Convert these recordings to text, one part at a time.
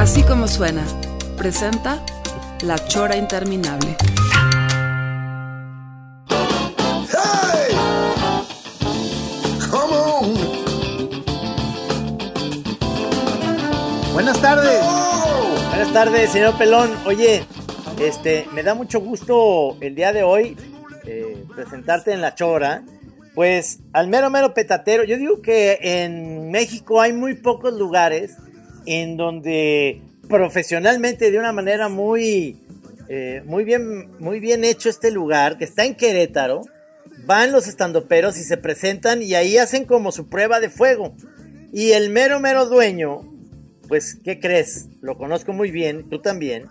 Así como suena, presenta La Chora Interminable. Hey! Come on! Buenas tardes. Buenas tardes, señor Pelón. Oye, este, me da mucho gusto el día de hoy eh, presentarte en La Chora. Pues al mero mero petatero, yo digo que en México hay muy pocos lugares en donde profesionalmente de una manera muy, eh, muy, bien, muy bien hecho este lugar, que está en Querétaro, van los estandoperos y se presentan y ahí hacen como su prueba de fuego. Y el mero mero dueño, pues, ¿qué crees? Lo conozco muy bien, tú también.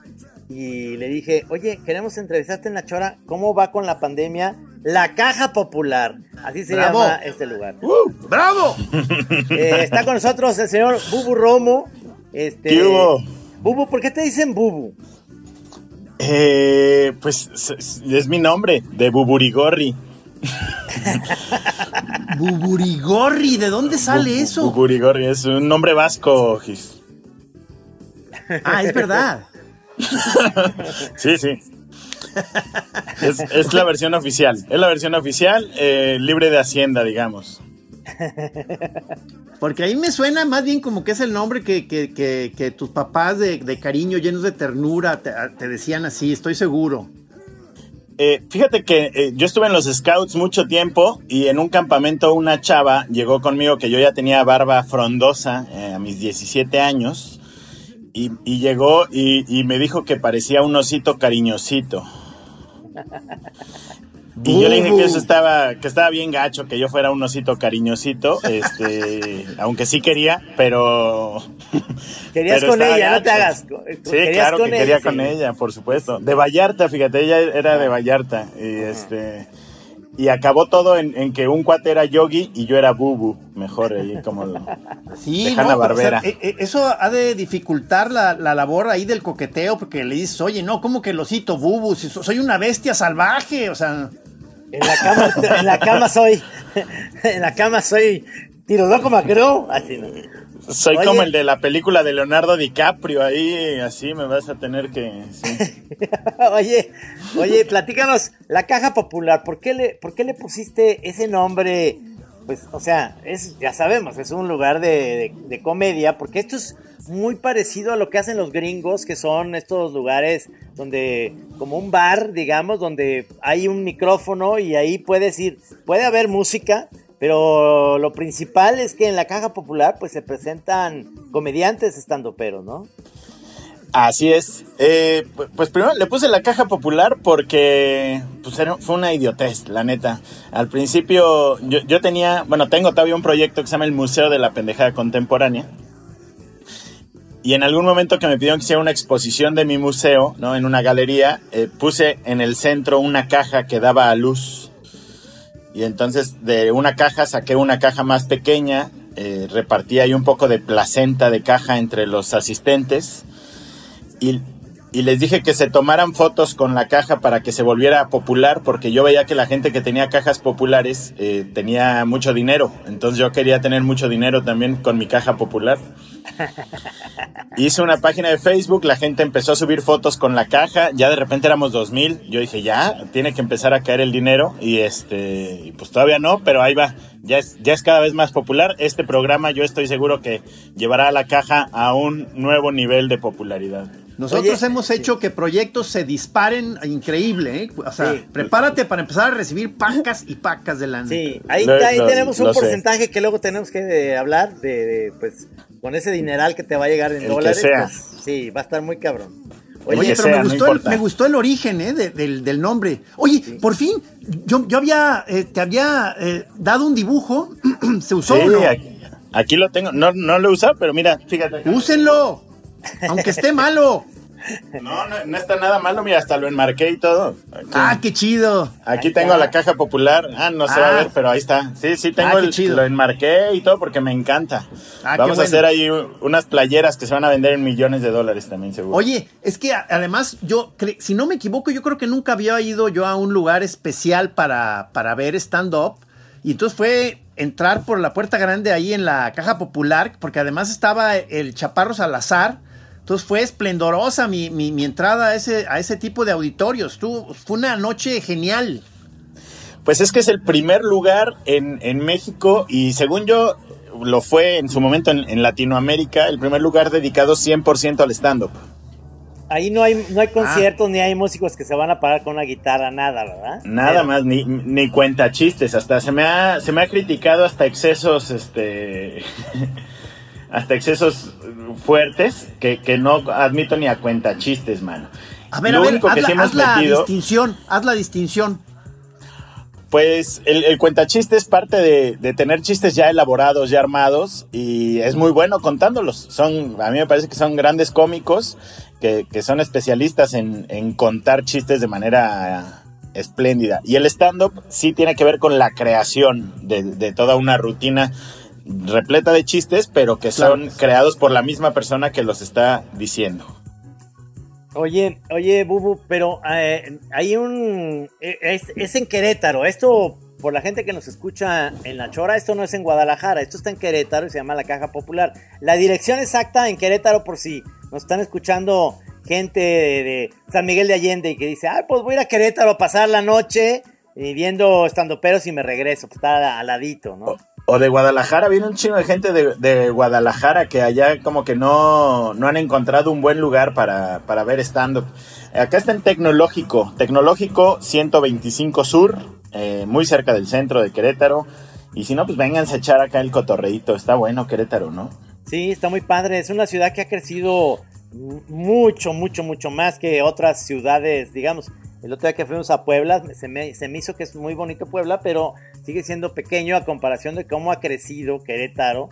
Y le dije, oye, queremos entrevistarte en la chora, ¿cómo va con la pandemia? La Caja Popular, así se Bravo. llama este lugar. ¡Uh! ¡Bravo! Eh, está con nosotros el señor Bubu Romo. Este, ¿Qué hubo? Bubu, ¿por qué te dicen Bubu? Eh, pues es, mi nombre, de Buburigorri. Buburigorri, ¿de dónde sale Bu- eso? Buburigorri es un nombre vasco, Gis. Ah, es verdad. Sí, sí. Es, es la versión oficial. Es la versión oficial, eh, libre de Hacienda, digamos. Porque ahí me suena más bien como que es el nombre que, que- que- que tus papás de, de cariño, llenos de ternura, te, te decían así, estoy seguro. Eh, fíjate que eh, yo estuve en los Scouts mucho tiempo y en un campamento una chava llegó conmigo que yo ya tenía barba frondosa eh, a mis 17 años y, y llegó y, y me dijo que parecía un osito cariñosito. Y yo le dije que eso estaba, que estaba bien gacho, que yo fuera un osito cariñosito, este, aunque sí quería, pero... Querías pero con ella, no te hagas. Sí, claro que quería sí. con ella, por supuesto. De Vallarta, fíjate, ella era de Vallarta. Y este. Y acabó todo en, en que un cuate era Yogi y yo era Bubu. Mejor ahí como. Sí, De no, Hanna-Barbera. o sea, eh, eh, eso ha de dificultar la, la labor ahí del coqueteo, porque le dices, oye, no, ¿cómo que el osito bubu? Si soy una bestia salvaje, o sea. En la cama, en la cama soy. En la cama soy. Tiro loco macro. Así no. Soy Oye. como el de la película de Leonardo DiCaprio. Ahí así me vas a tener que. sí. oye, oye, platícanos, la caja popular, ¿por qué le, por qué le pusiste ese nombre? Pues, o sea, es, ya sabemos, es un lugar de, de- de comedia, porque esto es muy parecido a lo que hacen los gringos, que son estos lugares donde, como un bar, digamos, donde hay un micrófono y ahí puedes ir, puede haber música, pero lo principal es que en la caja popular, pues se presentan comediantes estando pero, ¿no? Así es. Eh, pu- pues primero le puse la caja popular porque pues, fue una idiotez, la neta. Al principio yo, yo tenía, bueno, tengo todavía un proyecto que se llama el Museo de la Pendejada Contemporánea. Y en algún momento que me pidieron que hiciera una exposición de mi museo, ¿no? En una galería, eh, puse en el centro una caja que daba a luz. Y entonces de una caja saqué una caja más pequeña, eh, repartí ahí un poco de placenta de caja entre los asistentes y, y les dije que se tomaran fotos con la caja para que se volviera popular, porque yo veía que la gente que tenía cajas populares eh, tenía mucho dinero, entonces yo quería tener mucho dinero también con mi caja popular. Hice una página de Facebook, la gente empezó a subir fotos con la caja, ya de repente éramos 2000, yo dije, ya, tiene que empezar a caer el dinero y este, pues todavía no, pero ahí va, ya es, ya es cada vez más popular. Este programa yo estoy seguro que llevará a la caja a un nuevo nivel de popularidad. Nosotros Oye, hemos hecho que proyectos se disparen increíble, ¿eh? O sea, Sí. prepárate para empezar a recibir pacas y pacas de lana. Sí, ahí, Lo- ahí lo- tenemos un lo sé. porcentaje que luego tenemos que eh, hablar de, de, pues, con ese dineral que te va a llegar en El que dólares. sea. pues, sí, va a estar muy cabrón. Oye, Oye, pero sea, me, no gustó el, me gustó el origen ¿eh? de- del, del nombre. Oye, por fin, yo, yo había, eh, te había eh, dado un dibujo, se usó Sí, o no? aquí, Aquí lo tengo. No, no lo he usado, pero mira, fíjate. Úsenlo. Aunque esté malo. No, no, no está nada malo, mira, hasta lo enmarqué y todo. Aquí, Ah, qué chido. aquí tengo la caja popular. Ah, no se va a Ah. ver, pero ahí está. Sí, sí, tengo Ah, qué el, chido. lo enmarqué y todo porque me encanta. Ah, Vamos a hacer ahí unas playeras que se van a vender en millones de dólares también, seguro. Oye, es que además yo, si no me equivoco, yo creo que nunca había ido yo a un lugar especial para, para ver stand-up. Y entonces fue entrar por la puerta grande ahí en la caja popular, porque además estaba el Chaparro Salazar. Entonces fue esplendorosa mi, mi- mi entrada a ese, a ese tipo de auditorios. Tú, fue una noche genial. Pues es que es el primer lugar en, en México y según yo lo fue en su momento en, en Latinoamérica, el primer lugar dedicado 100% al stand-up. Ahí no hay, no hay conciertos ni hay músicos que se van a parar con una guitarra, nada, ¿verdad? Nada más, ni, ni cuenta chistes, hasta se me ha, se me ha criticado hasta excesos, este, hasta excesos fuertes que, que no admito ni a cuenta chistes, mano. A ver, Lo a ver, único haz, que la, sí hemos haz la metido, distinción, haz la distinción. pues el, el cuentachiste es parte de, de tener chistes ya elaborados, ya armados, y es muy bueno contándolos. Son, a mí me parece que son grandes cómicos, que, que son especialistas en, en contar chistes de manera espléndida. Y el stand-up sí tiene que ver con la creación de, de toda una rutina repleta de chistes, pero que son Claro. creados por la misma persona que los está diciendo. Oye, oye, Bubu, pero eh, hay un... eh, Es, es en Querétaro. Esto, por la gente que nos escucha en La Chora, esto no es en Guadalajara. Esto está en Querétaro y se llama La Caja Popular. La dirección exacta en Querétaro, por si nos están escuchando gente de, de San Miguel de Allende y que dice, ah, pues voy a ir a Querétaro a pasar la noche y viendo estando peros y me regreso. Pues está al ladito, ¿no? O de Guadalajara, viene un chingo de gente de, Guadalajara que allá como que no, no han encontrado un buen lugar para, para ver stand-up. Acá está en Tecnológico, Tecnológico 125 Sur, eh, muy cerca del centro de Querétaro. Y si no, pues vénganse a echar acá el cotorreíto. Está bueno Querétaro, ¿no? Sí, está muy padre. Es una ciudad que ha crecido mucho, mucho, mucho más que otras ciudades. Digamos, el otro día que fuimos a Puebla, se me, se me hizo que es muy bonito Puebla, pero sigue siendo pequeño a comparación de cómo ha crecido Querétaro.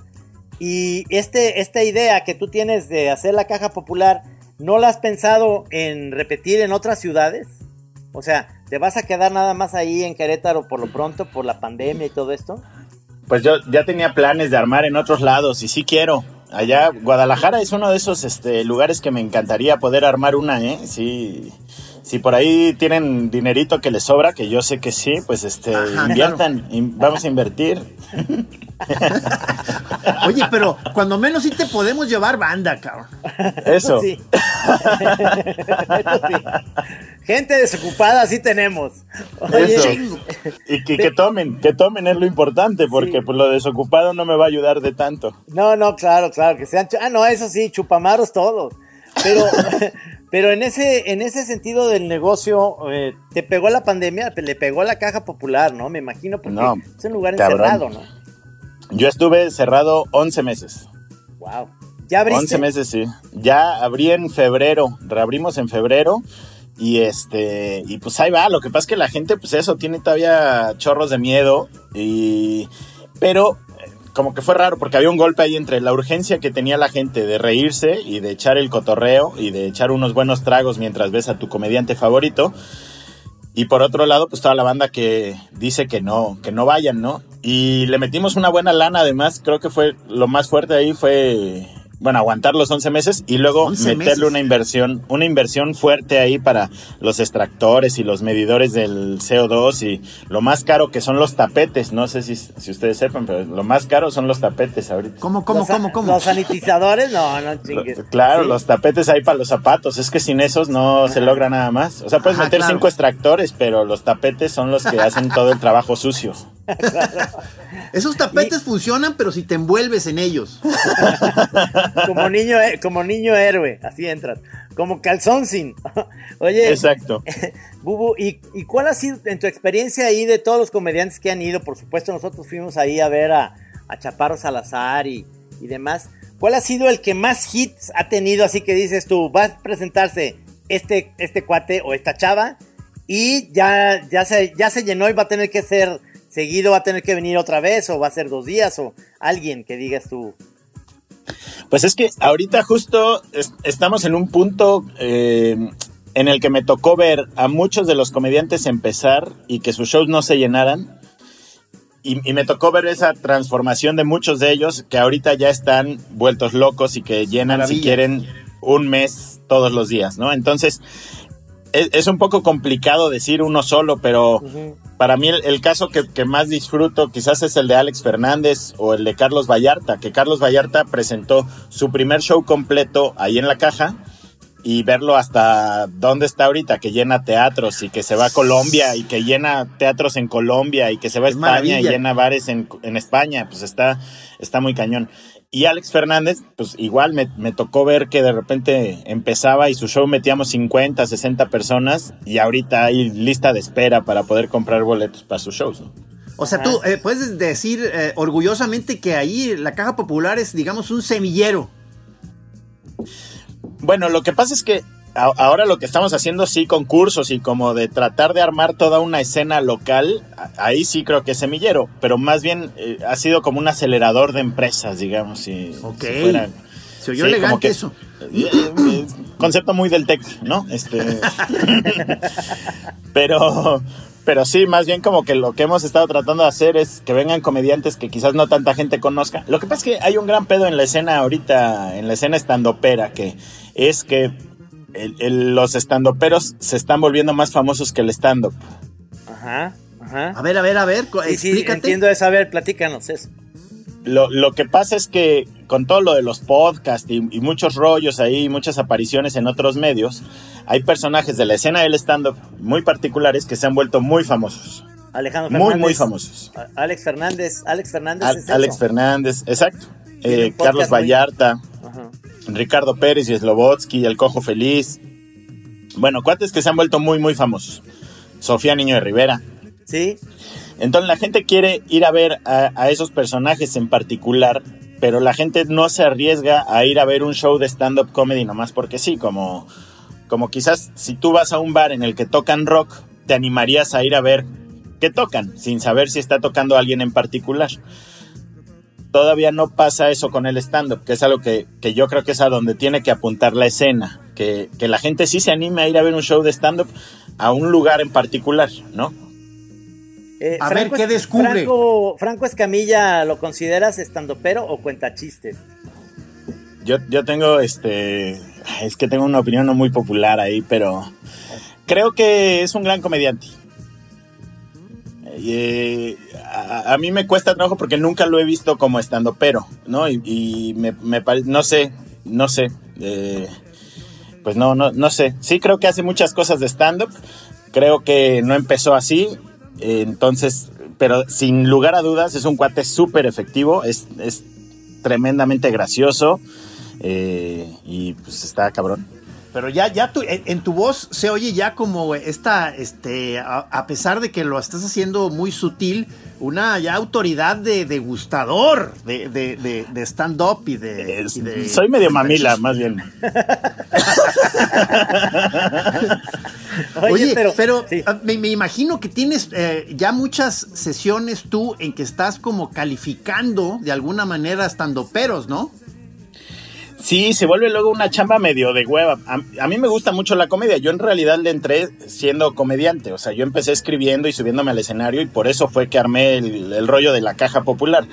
Y este, esta idea que tú tienes de hacer la caja popular, ¿no la has pensado en repetir en otras ciudades? O sea, ¿te vas a quedar nada más ahí en Querétaro por lo pronto, por la pandemia y todo esto? Pues yo ya tenía planes de armar en otros lados y sí quiero. Allá, Guadalajara es uno de esos este, lugares que me encantaría poder armar una, ¿eh? Sí. Si por ahí tienen dinerito que les sobra, que yo sé que sí, pues este, Ajá, inviertan, in- vamos a invertir. Oye, pero cuando menos sí te podemos llevar banda, cabrón. Eso. sí. Eso sí. Gente desocupada sí tenemos. Oye, Eso. Y que, que tomen, que tomen es lo importante, porque Sí. pues lo desocupado no me va a ayudar de tanto. No, no, claro, claro, que sean... Ah, no, eso sí, chupamaros todos. Pero, pero en ese, en ese sentido del negocio, eh, te pegó la pandemia, le pegó la caja popular, ¿no? Me imagino, porque No, es un lugar cabrón. encerrado, ¿no? Yo estuve cerrado 11 meses. Wow. ¿Ya abriste? 11 meses, sí. Ya abrí en febrero, reabrimos en febrero. Y este, y pues ahí va. Lo que pasa es que la gente, pues eso, tiene todavía chorros de miedo. Y, pero como que fue raro porque había un golpe ahí entre la urgencia que tenía la gente de reírse y de echar el cotorreo y de echar unos buenos tragos mientras ves a tu comediante favorito. Y por otro lado, pues toda la banda que dice que no, que no vayan, ¿no? Y le metimos una buena lana, además, creo que fue lo más fuerte ahí fue, bueno, aguantar los 11 meses y luego 11 meterle meses. una inversión, una inversión fuerte ahí para los extractores y los medidores del CO2 y lo más caro que son los tapetes, no sé si, si ustedes sepan, pero lo más caro son los tapetes ahorita. ¿Cómo, cómo, Los- cómo, cómo? Los sanitizadores, no, no Lo- chingues. Claro, Sí. los tapetes ahí para los zapatos. Es que sin esos no se logra nada más. O sea, puedes Ajá, meter claro. cinco extractores, pero los tapetes son los que hacen todo el trabajo sucio. Esos tapetes funcionan, pero si te envuelves en ellos. Como niño, eh, como niño héroe, así entras. Como calzón sin. Oye, Exacto. Bubu, ¿y, ¿y cuál ha sido en tu experiencia ahí de todos los comediantes que han ido? Por supuesto, nosotros fuimos ahí a ver a, a Chaparro Salazar y, y demás. ¿Cuál ha sido el que más hits ha tenido? Así que dices tú, va a presentarse este, este cuate o esta chava y ya, ya, se, ya se llenó y va a tener que ser seguido va a tener que venir otra vez o va a ser dos días o alguien que digas tú. Pues es que ahorita justo estamos en un punto eh, en el que me tocó ver a muchos de los comediantes empezar y que sus shows no se llenaran. Y, me tocó ver esa transformación de muchos de ellos que ahorita ya están vueltos locos y que llenan si quieren un mes todos los días, ¿no? Entonces, es, un poco complicado decir uno solo, pero para mí el, caso que, que, más disfruto quizás es el de Alex Fernández o el de Carlos Vallarta, que Carlos Vallarta presentó su primer show completo ahí en la caja y verlo hasta dónde está ahorita, que llena teatros y que se va a Colombia y que llena teatros en Colombia y que se va a España y llena bares en, en España, pues está, está muy cañón. Y Alex Fernández, pues igual me, me, tocó ver que de repente empezaba y su show metíamos 50, 60 personas y ahorita hay lista de espera para poder comprar boletos para sus shows. O sea, tú eh, puedes decir eh, orgullosamente que ahí la Caja Popular es, digamos, un semillero. Bueno, lo que pasa es que ahora lo que estamos haciendo sí concursos y como de tratar de armar toda una escena local, ahí sí creo que es semillero, pero más bien eh, ha sido como un acelerador de empresas, digamos. Si, ok. Se oyó elegante eso. Eh, eh, concepto muy del tech, ¿no? Este, pero, pero sí, más bien como que lo que hemos estado tratando de hacer es que vengan comediantes que quizás no tanta gente conozca. Lo que pasa es que hay un gran pedo en la escena ahorita, en la escena estandopera, que es que los estandoperos se están volviendo más famosos que el stand-up. Ajá, ajá. A ver, a ver, a ver, sí, sí, entiendo eso, a ver, platícanos eso. Lo, lo, que pasa es que con todo lo de los podcasts y, muchos rollos ahí, muchas apariciones en otros medios, hay personajes de la escena del stand-up muy particulares que se han vuelto muy famosos. Alejandro Fernández. Muy, muy famosos. Alex Fernández. Alex Fernández. Alex Fernández, exacto. Eh, Carlos Vallarta. Ajá. Ricardo Pérez y Slobotsky, El Cojo Feliz. Bueno, cuates que se han vuelto muy, muy famosos. Sofía Niño de Rivera. Sí. Entonces la gente quiere ir a ver a, esos personajes en particular, pero la gente no se arriesga a ir a ver un show de stand-up comedy nomás porque sí, como, como quizás si tú vas a un bar en el que tocan rock, te animarías a ir a ver qué tocan, sin saber si está tocando alguien en particular todavía no pasa eso con el stand-up, que es algo que, yo creo que es a donde tiene que apuntar la escena, que, la gente sí se anime a ir a ver un show de stand-up a un lugar en particular, ¿no? Eh, a ver qué descubre. Franco, Escamilla, ¿lo consideras pero o cuenta chistes? Yo, yo tengo este. Es que tengo una opinión no muy popular ahí, pero creo que es un gran comediante. Eh, a, mí me cuesta trabajo porque nunca lo he visto como estando pero, ¿no? Y, me, no sé, no sé. Eh, pues no, no, no sé. Sí creo que hace muchas cosas de stand-up. Creo que no empezó así. entonces, pero sin lugar a dudas es un cuate súper efectivo. Es, tremendamente gracioso. Eh, y pues está cabrón. Pero ya, ya tu, en, tu voz se oye ya como esta, este, a, pesar de que lo estás haciendo muy sutil, una ya autoridad de degustador de, de, de, stand-up y de, Soy medio mamila, más bien. Oye, pero, ah, me, imagino que tienes eh, ya muchas sesiones tú en que estás como calificando de alguna manera stand-uperos, ¿no? Sí, se vuelve luego una chamba medio de hueva. A, mí me gusta mucho la comedia. Yo en realidad le entré siendo comediante. O sea, yo empecé escribiendo y subiéndome al escenario y por eso fue que armé el rollo de la caja popular.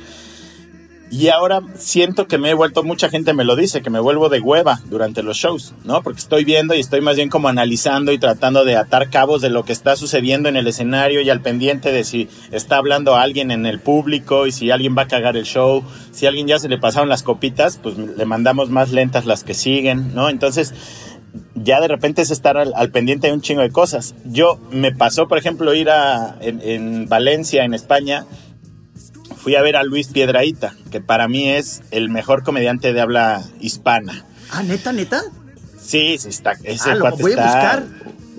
Y ahora siento que me he vuelto, mucha gente me lo dice, que me vuelvo de hueva durante los shows, ¿no? Porque estoy viendo y estoy más bien como analizando y tratando de atar cabos de lo que está sucediendo en el escenario y al pendiente de si está hablando alguien en el público y si alguien va a cagar el show, si a alguien ya se le pasaron las copitas, pues le mandamos más lentas las que siguen, ¿no? Entonces, ya de repente es estar al, pendiente de un chingo de cosas. Yo me pasó, por ejemplo, ir a en Valencia, en España, fui a ver a Luis Piedraíta, que para mí es el mejor comediante de habla hispana. Ah, neta, neta. Sí, sí está. Ese ah, lo voy a buscar.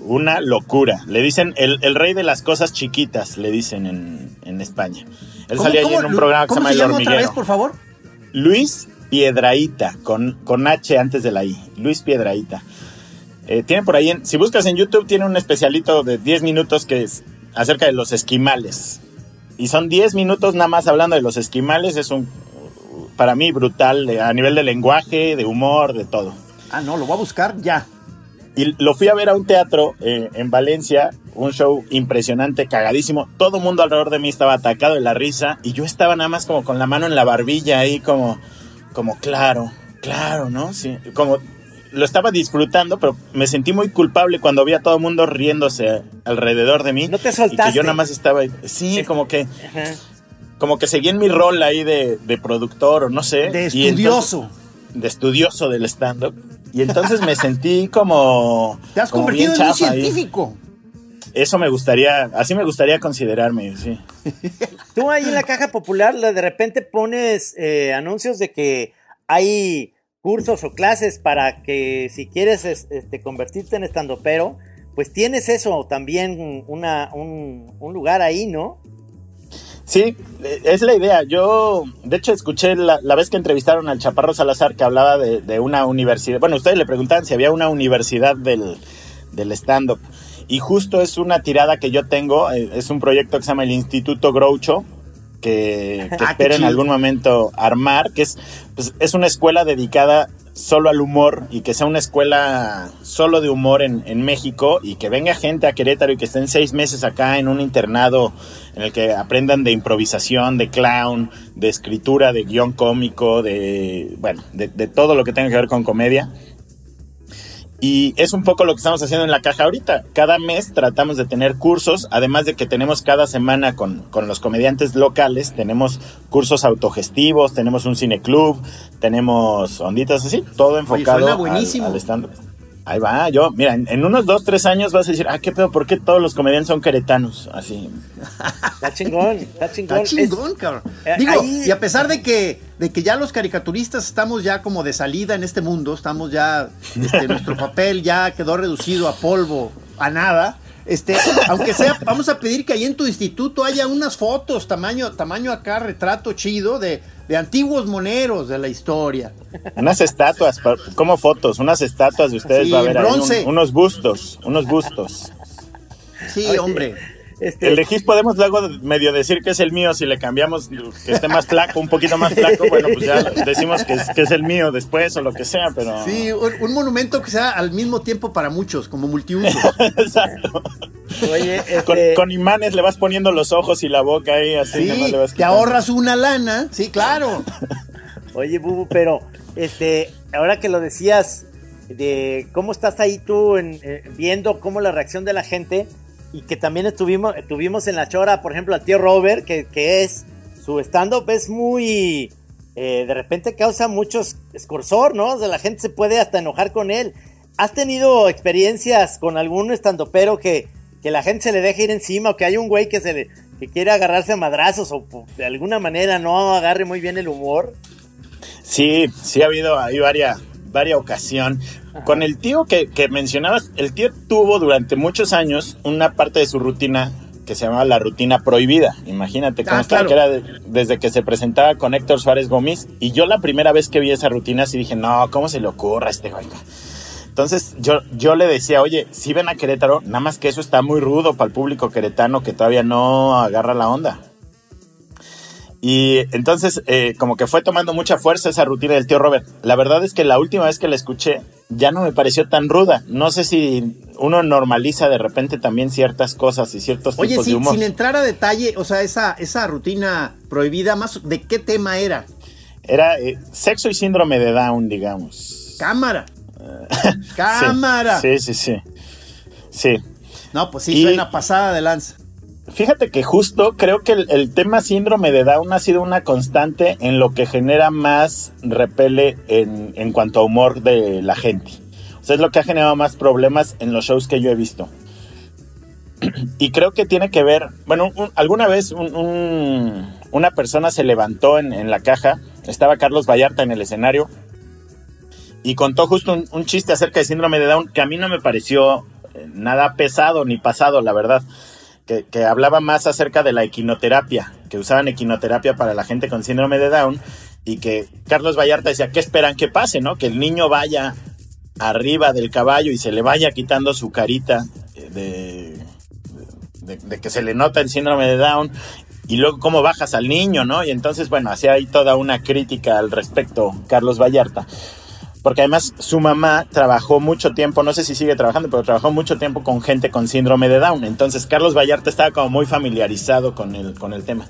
Una locura. Le dicen el, rey de las cosas chiquitas, le dicen en, España. Él salía allí en un programa que se llama El Hormiguero. Otra vez, por favor? Luis Piedraíta, con, con H antes de la I. Luis Piedraíta. Eh, tiene por ahí, si buscas en YouTube, tiene un especialito de 10 minutos que es acerca de los esquimales. Y son 10 minutos nada más hablando de los esquimales. Es un, para mí, brutal a nivel de lenguaje, de humor, de todo. Ah, no, lo voy a buscar ya. Y lo fui a ver a un teatro eh, en Valencia, un show impresionante, cagadísimo. Todo el mundo alrededor de mí estaba atacado de la risa y yo estaba nada más como con la mano en la barbilla ahí, como, como claro, claro, ¿no? Sí, como lo estaba disfrutando, pero me sentí muy culpable cuando vi a todo el mundo riéndose alrededor de mí. No te soltaste. Y que yo nada más estaba ahí. Sí, como que. Como que seguí en mi rol ahí de, productor o no sé. De estudioso. de estudioso del stand-up. Y entonces me sentí como. Te has convertido en un científico. Eso me gustaría, así me gustaría considerarme, sí. Tú ahí en la caja popular de repente pones eh, anuncios de que hay cursos o clases para que si quieres este, convertirte en estandopero, pues tienes eso también una, un, lugar ahí, ¿no? Sí, es la idea. Yo, de hecho, escuché la, vez que entrevistaron al Chaparro Salazar que hablaba de, una universidad. Bueno, ustedes le preguntaban si había una universidad del, del stand-up. Y justo es una tirada que yo tengo. Eh, es un proyecto que se llama el Instituto Groucho, que, que ah, espero en algún momento armar, que es, pues, es una escuela dedicada solo al humor y que sea una escuela solo de humor en, en, México y que venga gente a Querétaro y que estén seis meses acá en un internado en el que aprendan de improvisación, de clown, de escritura, de guion cómico, de, bueno, de, de todo lo que tenga que ver con comedia y es un poco lo que estamos haciendo en la caja ahorita. Cada mes tratamos de tener cursos, además de que tenemos cada semana con, los comediantes locales, tenemos cursos autogestivos, tenemos un cineclub, tenemos onditas así, todo enfocado al, stand Ahí va, yo, mira, en, unos dos, tres años vas a decir, ah, qué pedo, ¿por qué todos los comediantes son queretanos? Así. Está chingón, está chingón. Está chingón, cabrón. Eh, Digo, y a pesar de que, de que ya los caricaturistas estamos ya como de salida en este mundo, estamos ya, este, nuestro papel ya quedó reducido a polvo, a nada. Este, aunque sea, vamos a pedir que ahí en tu instituto haya unas fotos, tamaño, tamaño acá, retrato chido de, de antiguos moneros de la historia. Unas estatuas, como fotos, unas estatuas de ustedes va a ver ahí, unos bustos, unos bustos. Sí, hombre. Este... El de Gis podemos luego medio decir que es el mío si le cambiamos que esté más flaco, un poquito más flaco, bueno, pues ya decimos que es, que es el mío después o lo que sea, pero... Sí, un, monumento que sea al mismo tiempo para muchos, como multiuso. Exacto. Oye, este con, imanes le vas poniendo los ojos y la boca ahí, así. Sí, le vas te ahorras una lana, sí, claro. Oye, Bubu, pero este, ahora que lo decías de cómo estás ahí tú en, eh, viendo cómo la reacción de la gente y que también estuvimos, tuvimos en la chora, por ejemplo, al tío Robert, que, es su stand-up es muy... Eh, de repente causa mucho escorsor, ¿no? O sea, la gente se puede hasta enojar con él. ¿Has tenido experiencias con algún estandopero que, que la gente se le deje ir encima o que hay un güey que se le que quiere agarrarse a madrazos o de alguna manera no agarre muy bien el humor? Sí, sí ha habido ahí varias, varias ocasión. Con el tío que, mencionabas, el tío tuvo durante muchos años una parte de su rutina que se llamaba la rutina prohibida. Imagínate cómo ah, que era desde que se presentaba con Héctor Suárez Gómez. Y yo la primera vez que vi esa rutina sí dije, no, ¿cómo se le ocurra a este güey? Entonces yo, yo le decía, oye, si ven a Querétaro, nada más que eso está muy rudo para el público queretano que todavía no agarra la onda. Y entonces, eh, como que fue tomando mucha fuerza esa rutina del tío Robert. La verdad es que la última vez que la escuché, ya no me pareció tan ruda. No sé si uno normaliza de repente también ciertas cosas y ciertos tipos de humor. sin entrar a detalle, o sea, esa, esa rutina prohibida, más ¿de qué tema era? Era eh, sexo y síndrome de Down, digamos. Cámara. Cámara. Sí, sí, sí. Sí. No, pues sí, suena pasada de lanza. Fíjate que justo creo que el, tema síndrome de Down ha sido una constante en lo que genera más repele en, en cuanto a humor de la gente. O sea, es lo que ha generado más problemas en los shows que yo he visto. Y creo que tiene que ver, bueno, alguna vez una persona se levantó en, la caja, estaba Carlos Vallarta en el escenario y contó justo un, un chiste acerca de síndrome de Down que a mí no me pareció eh, nada pesado ni pasado, la verdad que, hablaba más acerca de la equinoterapia, que usaban equinoterapia para la gente con síndrome de Down y que Carlos Vallarta decía, ¿qué esperan que pase, no? Que el niño vaya arriba del caballo y se le vaya quitando su carita de, de, que se le nota el síndrome de Down y luego cómo bajas al niño, ¿no? Y entonces, bueno, hacía ahí toda una crítica al respecto Carlos Vallarta. Porque además su mamá trabajó mucho tiempo, no sé si sigue trabajando, pero trabajó mucho tiempo con gente con síndrome de Down. Entonces Carlos Vallarta estaba como muy familiarizado con el, con el tema.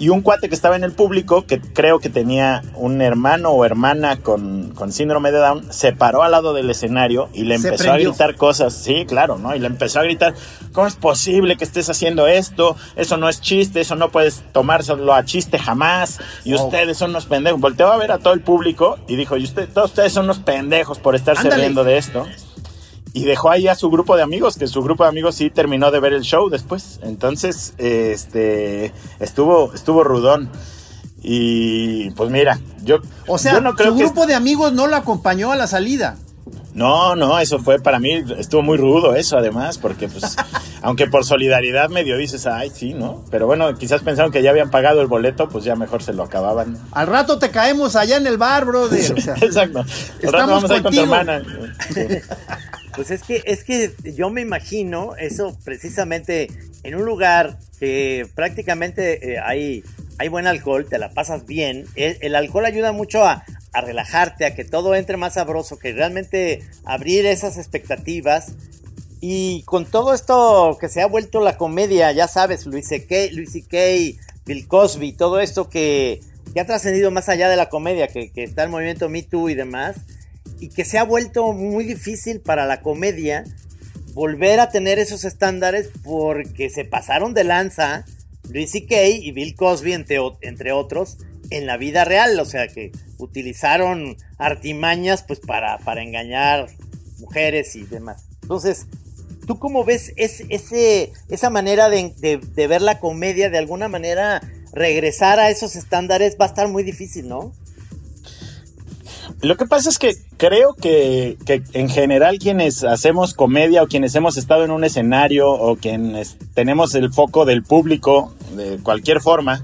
Y un cuate que estaba en el público, que creo que tenía un hermano o hermana con, síndrome de Down, se paró al lado del escenario y le empezó a gritar cosas. Sí, claro, ¿no? Y le empezó a gritar, ¿cómo es posible que estés haciendo esto? Eso no es chiste, eso no puedes tomárselo a chiste jamás. Y ustedes son unos pendejos. Volteó a ver a todo el público y dijo, y usted, todos ustedes son unos pendejos por estarse riendo de esto y dejó ahí a su grupo de amigos, que su grupo de amigos sí terminó de ver el show después. Entonces, este, estuvo, estuvo rudón. Y pues mira, yo. O sea, no creo su grupo de amigos no lo acompañó a la salida. No, no, eso fue para mí, estuvo muy rudo eso además, porque pues, aunque por solidaridad medio dices, ay, sí, ¿no? Pero bueno, quizás pensaron que ya habían pagado el boleto, pues ya mejor se lo acababan. Al rato te caemos allá en el bar, brother. Exacto. Al rato vamos a ir con tu hermana. Pues es que, es que yo me imagino eso precisamente en un lugar que prácticamente eh, hay, hay buen alcohol, te la pasas bien. El, alcohol ayuda mucho a, a, relajarte, a que todo entre más sabroso, que realmente abrir esas expectativas. Y con todo esto que se ha vuelto la comedia, ya sabes, Luis C.K., Luis Bill Cosby, todo esto que, que ha trascendido más allá de la comedia, que, que está el movimiento Me Too y demás y que se ha vuelto muy difícil para la comedia volver a tener esos estándares porque se pasaron de lanza Luis C.K. y Bill Cosby, entre, entre, otros, en la vida real. O sea, que utilizaron artimañas pues para, para engañar mujeres y demás. Entonces, ¿tú cómo ves ese, esa manera de, de ver la comedia? De alguna manera, regresar a esos estándares va a estar muy difícil, ¿no? Lo que pasa es que creo que, en general quienes hacemos comedia o quienes hemos estado en un escenario o quienes tenemos el foco del público de cualquier forma,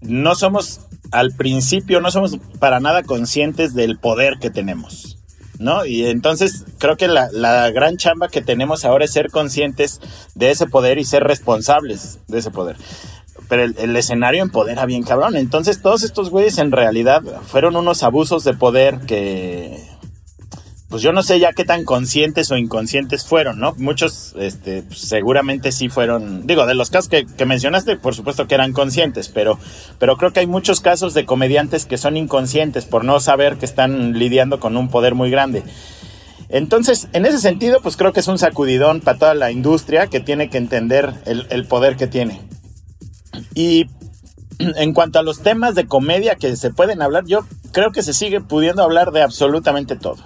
no somos al principio, no somos para nada conscientes del poder que tenemos. ¿No? Y entonces creo que la, la gran chamba que tenemos ahora es ser conscientes de ese poder y ser responsables de ese poder pero el, escenario empodera bien cabrón. Entonces todos estos güeyes en realidad fueron unos abusos de poder que, pues yo no sé ya qué tan conscientes o inconscientes fueron, ¿no? Muchos, este, pues, seguramente sí fueron, digo, de los casos que, mencionaste, por supuesto que eran conscientes, pero, pero creo que hay muchos casos de comediantes que son inconscientes por no saber que están lidiando con un poder muy grande. Entonces, en ese sentido, pues creo que es un sacudidón para toda la industria que tiene que entender el poder que tiene. Y en cuanto a los temas de comedia que se pueden hablar, yo creo que se sigue pudiendo hablar de absolutamente todo.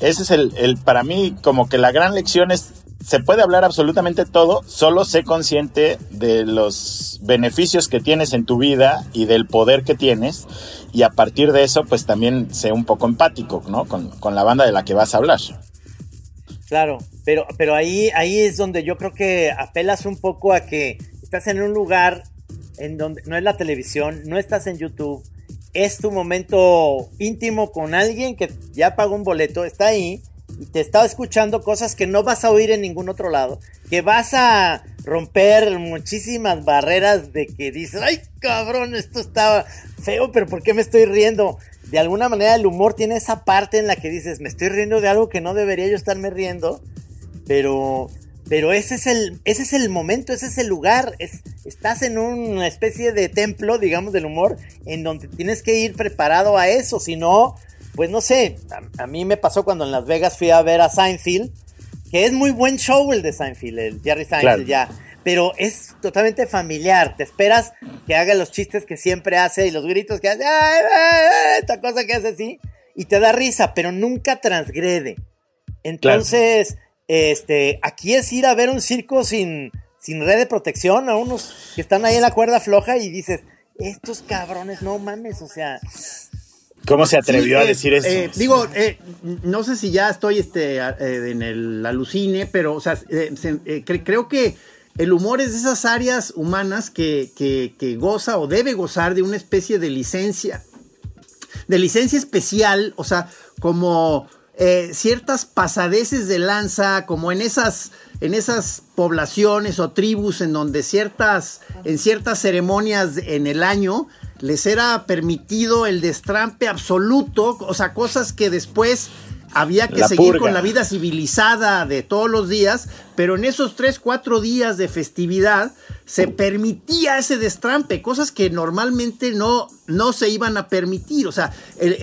Ese es el, para mí, como que la gran lección es, se puede hablar absolutamente todo, solo sé consciente de los beneficios que tienes en tu vida y del poder que tienes, y a partir de eso, pues también sé un poco empático, ¿no? Con, con la banda de la que vas a hablar. Claro, pero, pero ahí, ahí es donde yo creo que apelas un poco a que estás en un lugar en donde no es la televisión, no estás en YouTube, es tu momento íntimo con alguien que ya pagó un boleto, está ahí y te está escuchando cosas que no vas a oír en ningún otro lado, que vas a romper muchísimas barreras de que dices, ay cabrón, esto estaba feo, pero ¿por qué me estoy riendo? De alguna manera el humor tiene esa parte en la que dices, me estoy riendo de algo que no debería yo estarme riendo, pero pero ese es el, ese es el momento, ese es el lugar. Es, estás en una especie de templo, digamos, del humor, en donde tienes que ir preparado a eso. Si no, pues no sé. A, mí me pasó cuando en Las Vegas fui a ver a Seinfeld, que es muy buen show el de Seinfeld, el Jerry Seinfeld ya. Pero es totalmente familiar. Te esperas que haga los chistes que siempre hace y los gritos que hace. esta cosa que hace así. Y te da risa, pero nunca transgrede. Entonces. Este, aquí es ir a ver un circo sin, sin red de protección, a unos que están ahí en la cuerda floja y dices, estos cabrones, no mames, o sea. ¿Cómo se atrevió a eh, decir eso? Eh, digo, eh, no sé si ya estoy este, en el alucine, pero o sea, creo que el humor es de esas áreas humanas que, que, goza o debe gozar de una especie de licencia, de licencia especial, o sea, como eh, ciertas pasadeces de lanza, como en esas, en esas poblaciones o tribus en donde ciertas, en ciertas ceremonias en el año les era permitido el destrampe absoluto, o sea, cosas que después había que seguir con la vida civilizada de todos los días, pero en esos tres, cuatro días de festividad se permitía ese destrampe, cosas que normalmente no, no se iban a permitir. O sea,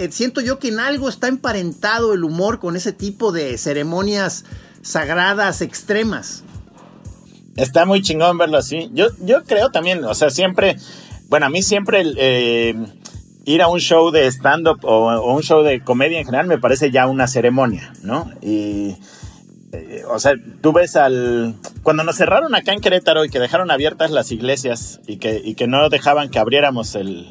siento yo que en algo está emparentado el humor con ese tipo de ceremonias sagradas extremas. Está muy chingón verlo así. Yo, yo creo también, o sea, siempre, bueno, a mí siempre... Eh, ir a un show de stand-up o, un show de comedia en general me parece ya una ceremonia, ¿no? Y, eh, o sea, tú ves al... Cuando nos cerraron acá en Querétaro y que dejaron abiertas las iglesias y que, y que no dejaban que abriéramos el,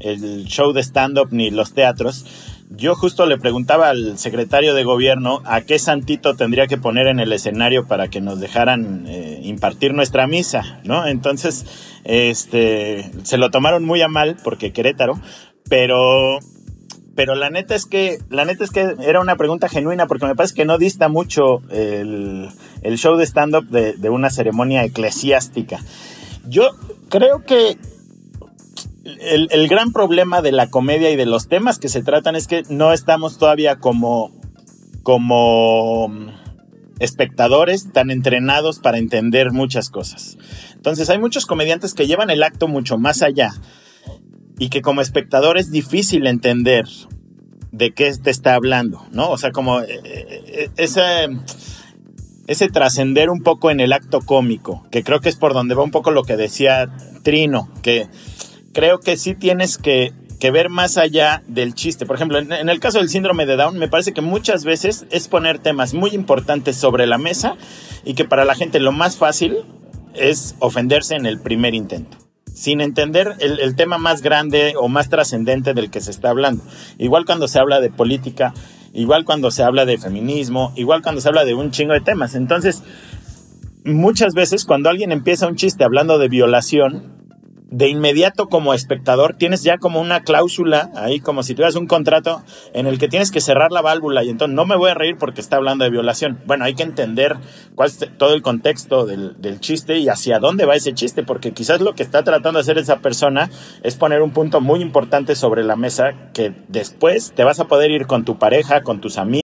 el show de stand-up ni los teatros, yo justo le preguntaba al secretario de gobierno a qué santito tendría que poner en el escenario para que nos dejaran eh, impartir nuestra misa, ¿no? Entonces, este, se lo tomaron muy a mal porque Querétaro, pero, pero la neta es que, la neta es que era una pregunta genuina porque me parece que no dista mucho el, show de stand-up de, de una ceremonia eclesiástica. Yo creo que el, gran problema de la comedia y de los temas que se tratan es que no estamos todavía como, como mm, espectadores tan entrenados para entender muchas cosas. Entonces hay muchos comediantes que llevan el acto mucho más allá y que como espectador es difícil entender de qué te está hablando, ¿no? O sea, como eh, eh, ese, ese trascender un poco en el acto cómico, que creo que es por donde va un poco lo que decía Trino, que creo que sí tienes que, ver más allá del chiste. Por ejemplo, en, el caso del síndrome de Down, me parece que muchas veces es poner temas muy importantes sobre la mesa y que para la gente lo más fácil es ofenderse en el primer intento sin entender el, tema más grande o más trascendente del que se está hablando. Igual cuando se habla de política, igual cuando se habla de feminismo, igual cuando se habla de un chingo de temas. Entonces, muchas veces cuando alguien empieza un chiste hablando de violación, de inmediato como espectador tienes ya como una cláusula ahí, como si tuvieras un contrato en el que tienes que cerrar la válvula y entonces no me voy a reír porque está hablando de violación. Bueno, hay que entender cuál es todo el contexto del, del chiste y hacia dónde va ese chiste, porque quizás lo que está tratando de hacer esa persona es poner un punto muy importante sobre la mesa que después te vas a poder ir con tu pareja, con tus amigos.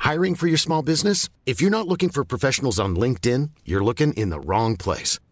Hiring for your small business? If you're not looking for professionals on LinkedIn, you're looking in the wrong place.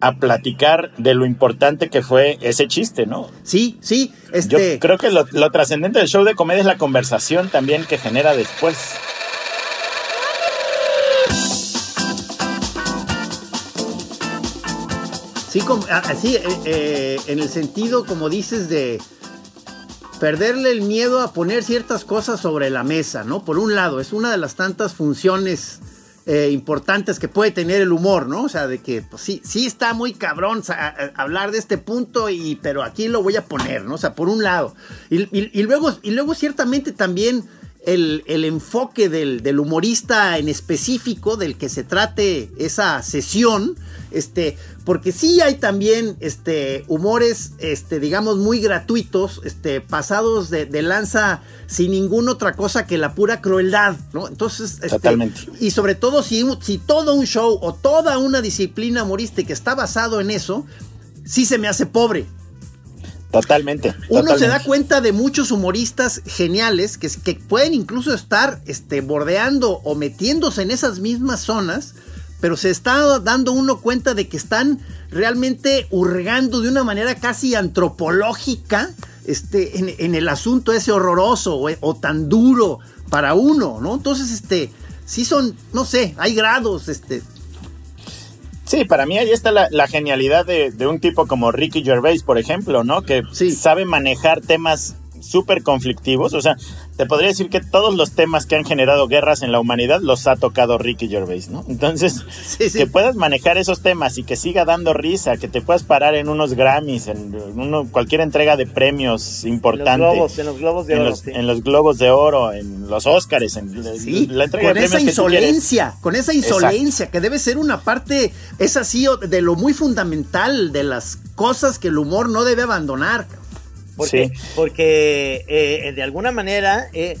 A platicar de lo importante que fue ese chiste, ¿no? Sí, sí. Este... Yo creo que lo, trascendente del show de comedia es la conversación también que genera después. Sí, así, ah, eh, eh, en el sentido, como dices, de perderle el miedo a poner ciertas cosas sobre la mesa, ¿no? Por un lado, es una de las tantas funciones eh, importantes que puede tener el humor, ¿no? O sea, de que pues, sí, sí está muy cabrón hablar de este punto, y, pero aquí lo voy a poner, ¿no? O sea, por un lado. Y, luego, y luego ciertamente también el, enfoque del, del, humorista en específico del que se trate esa sesión, este, porque sí hay también este, humores, este, digamos, muy gratuitos, este, pasados de, lanza sin ninguna otra cosa que la pura crueldad, ¿no? Entonces, este, Totalmente. y sobre todo si, si todo un show o toda una disciplina humorística está basado en eso, sí se me hace pobre. Totalmente. Uno se da cuenta de muchos humoristas geniales que, que pueden incluso estar este, bordeando o metiéndose en esas mismas zonas pero se está dando uno cuenta de que están realmente hurgando de una manera casi antropológica este, en, el asunto ese horroroso o, tan duro para uno, ¿no? Entonces, este, sí son, no sé, hay grados, este. Sí, para mí ahí está la, genialidad de, un tipo como Ricky Gervais, por ejemplo, ¿no? Que sabe manejar temas súper conflictivos. O sea, te podría decir que todos los temas que han generado guerras en la humanidad los ha tocado Ricky Gervais, ¿no? Entonces, que puedas manejar esos temas y que siga dando risa, que te puedas parar en unos Grammys, en uno, cualquier entrega de premios importante. En los globos, en los globos de en oro. Los, sí. En los globos de oro, en los Oscars, en Sí, la entrega con de esa insolencia, con esa insolencia, que debe ser una parte, es así, de lo muy fundamental de las cosas que el humor no debe abandonar. Porque, Sí. porque eh, de alguna manera eh,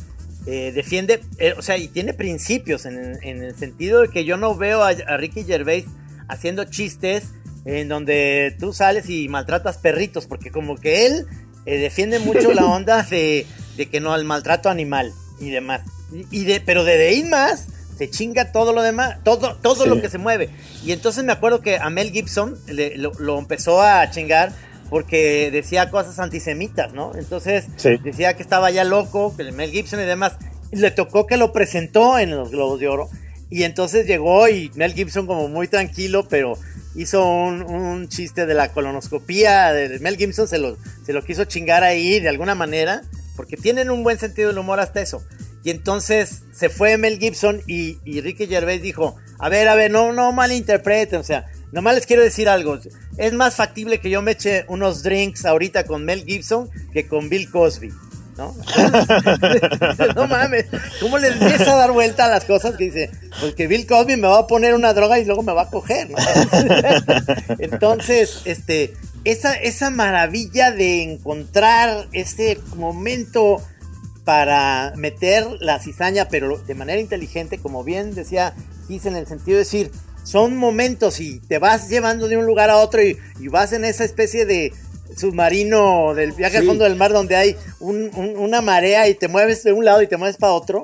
eh, defiende, eh, o sea, y tiene principios en, en el sentido de que yo no veo a, a Ricky Gervais haciendo chistes en donde tú sales y maltratas perritos, porque como que él eh, defiende mucho la onda de, de que no al maltrato animal y demás. Y, de, pero de ahí más se chinga todo lo demás, todo, todo Sí. lo que se mueve. Y entonces me acuerdo que a Mel Gibson le- lo, lo empezó a chingar porque decía cosas antisemitas, ¿no? Entonces Sí. decía que estaba ya loco, que el Mel Gibson y demás. Le tocó que lo presentó en los Globos de Oro. Y entonces llegó y Mel Gibson como muy tranquilo, pero hizo un, un chiste de la colonoscopía. De Mel Gibson se lo, se lo quiso chingar ahí de alguna manera, porque tienen un buen sentido del humor hasta eso. Y entonces se fue Mel Gibson y, y Ricky Gervais dijo, a ver, a ver, no, no malinterpreten, o sea, nomás les quiero decir algo. Es más factible que yo me eche unos drinks ahorita con Mel Gibson que con Bill Cosby. ¿No? no mames, ¿cómo le empieza a dar vuelta a las cosas que dice? Porque Bill Cosby me va a poner una droga y luego me va a coger, ¿no? Entonces, este, esa, esa maravilla de encontrar ese momento para meter la cizaña, pero de manera inteligente, como bien decía Gis, en el sentido de decir, son momentos y te vas llevando de un lugar a otro y, y vas en esa especie de submarino del viaje al fondo del mar donde hay un- un- una marea y te mueves de un lado y te mueves para otro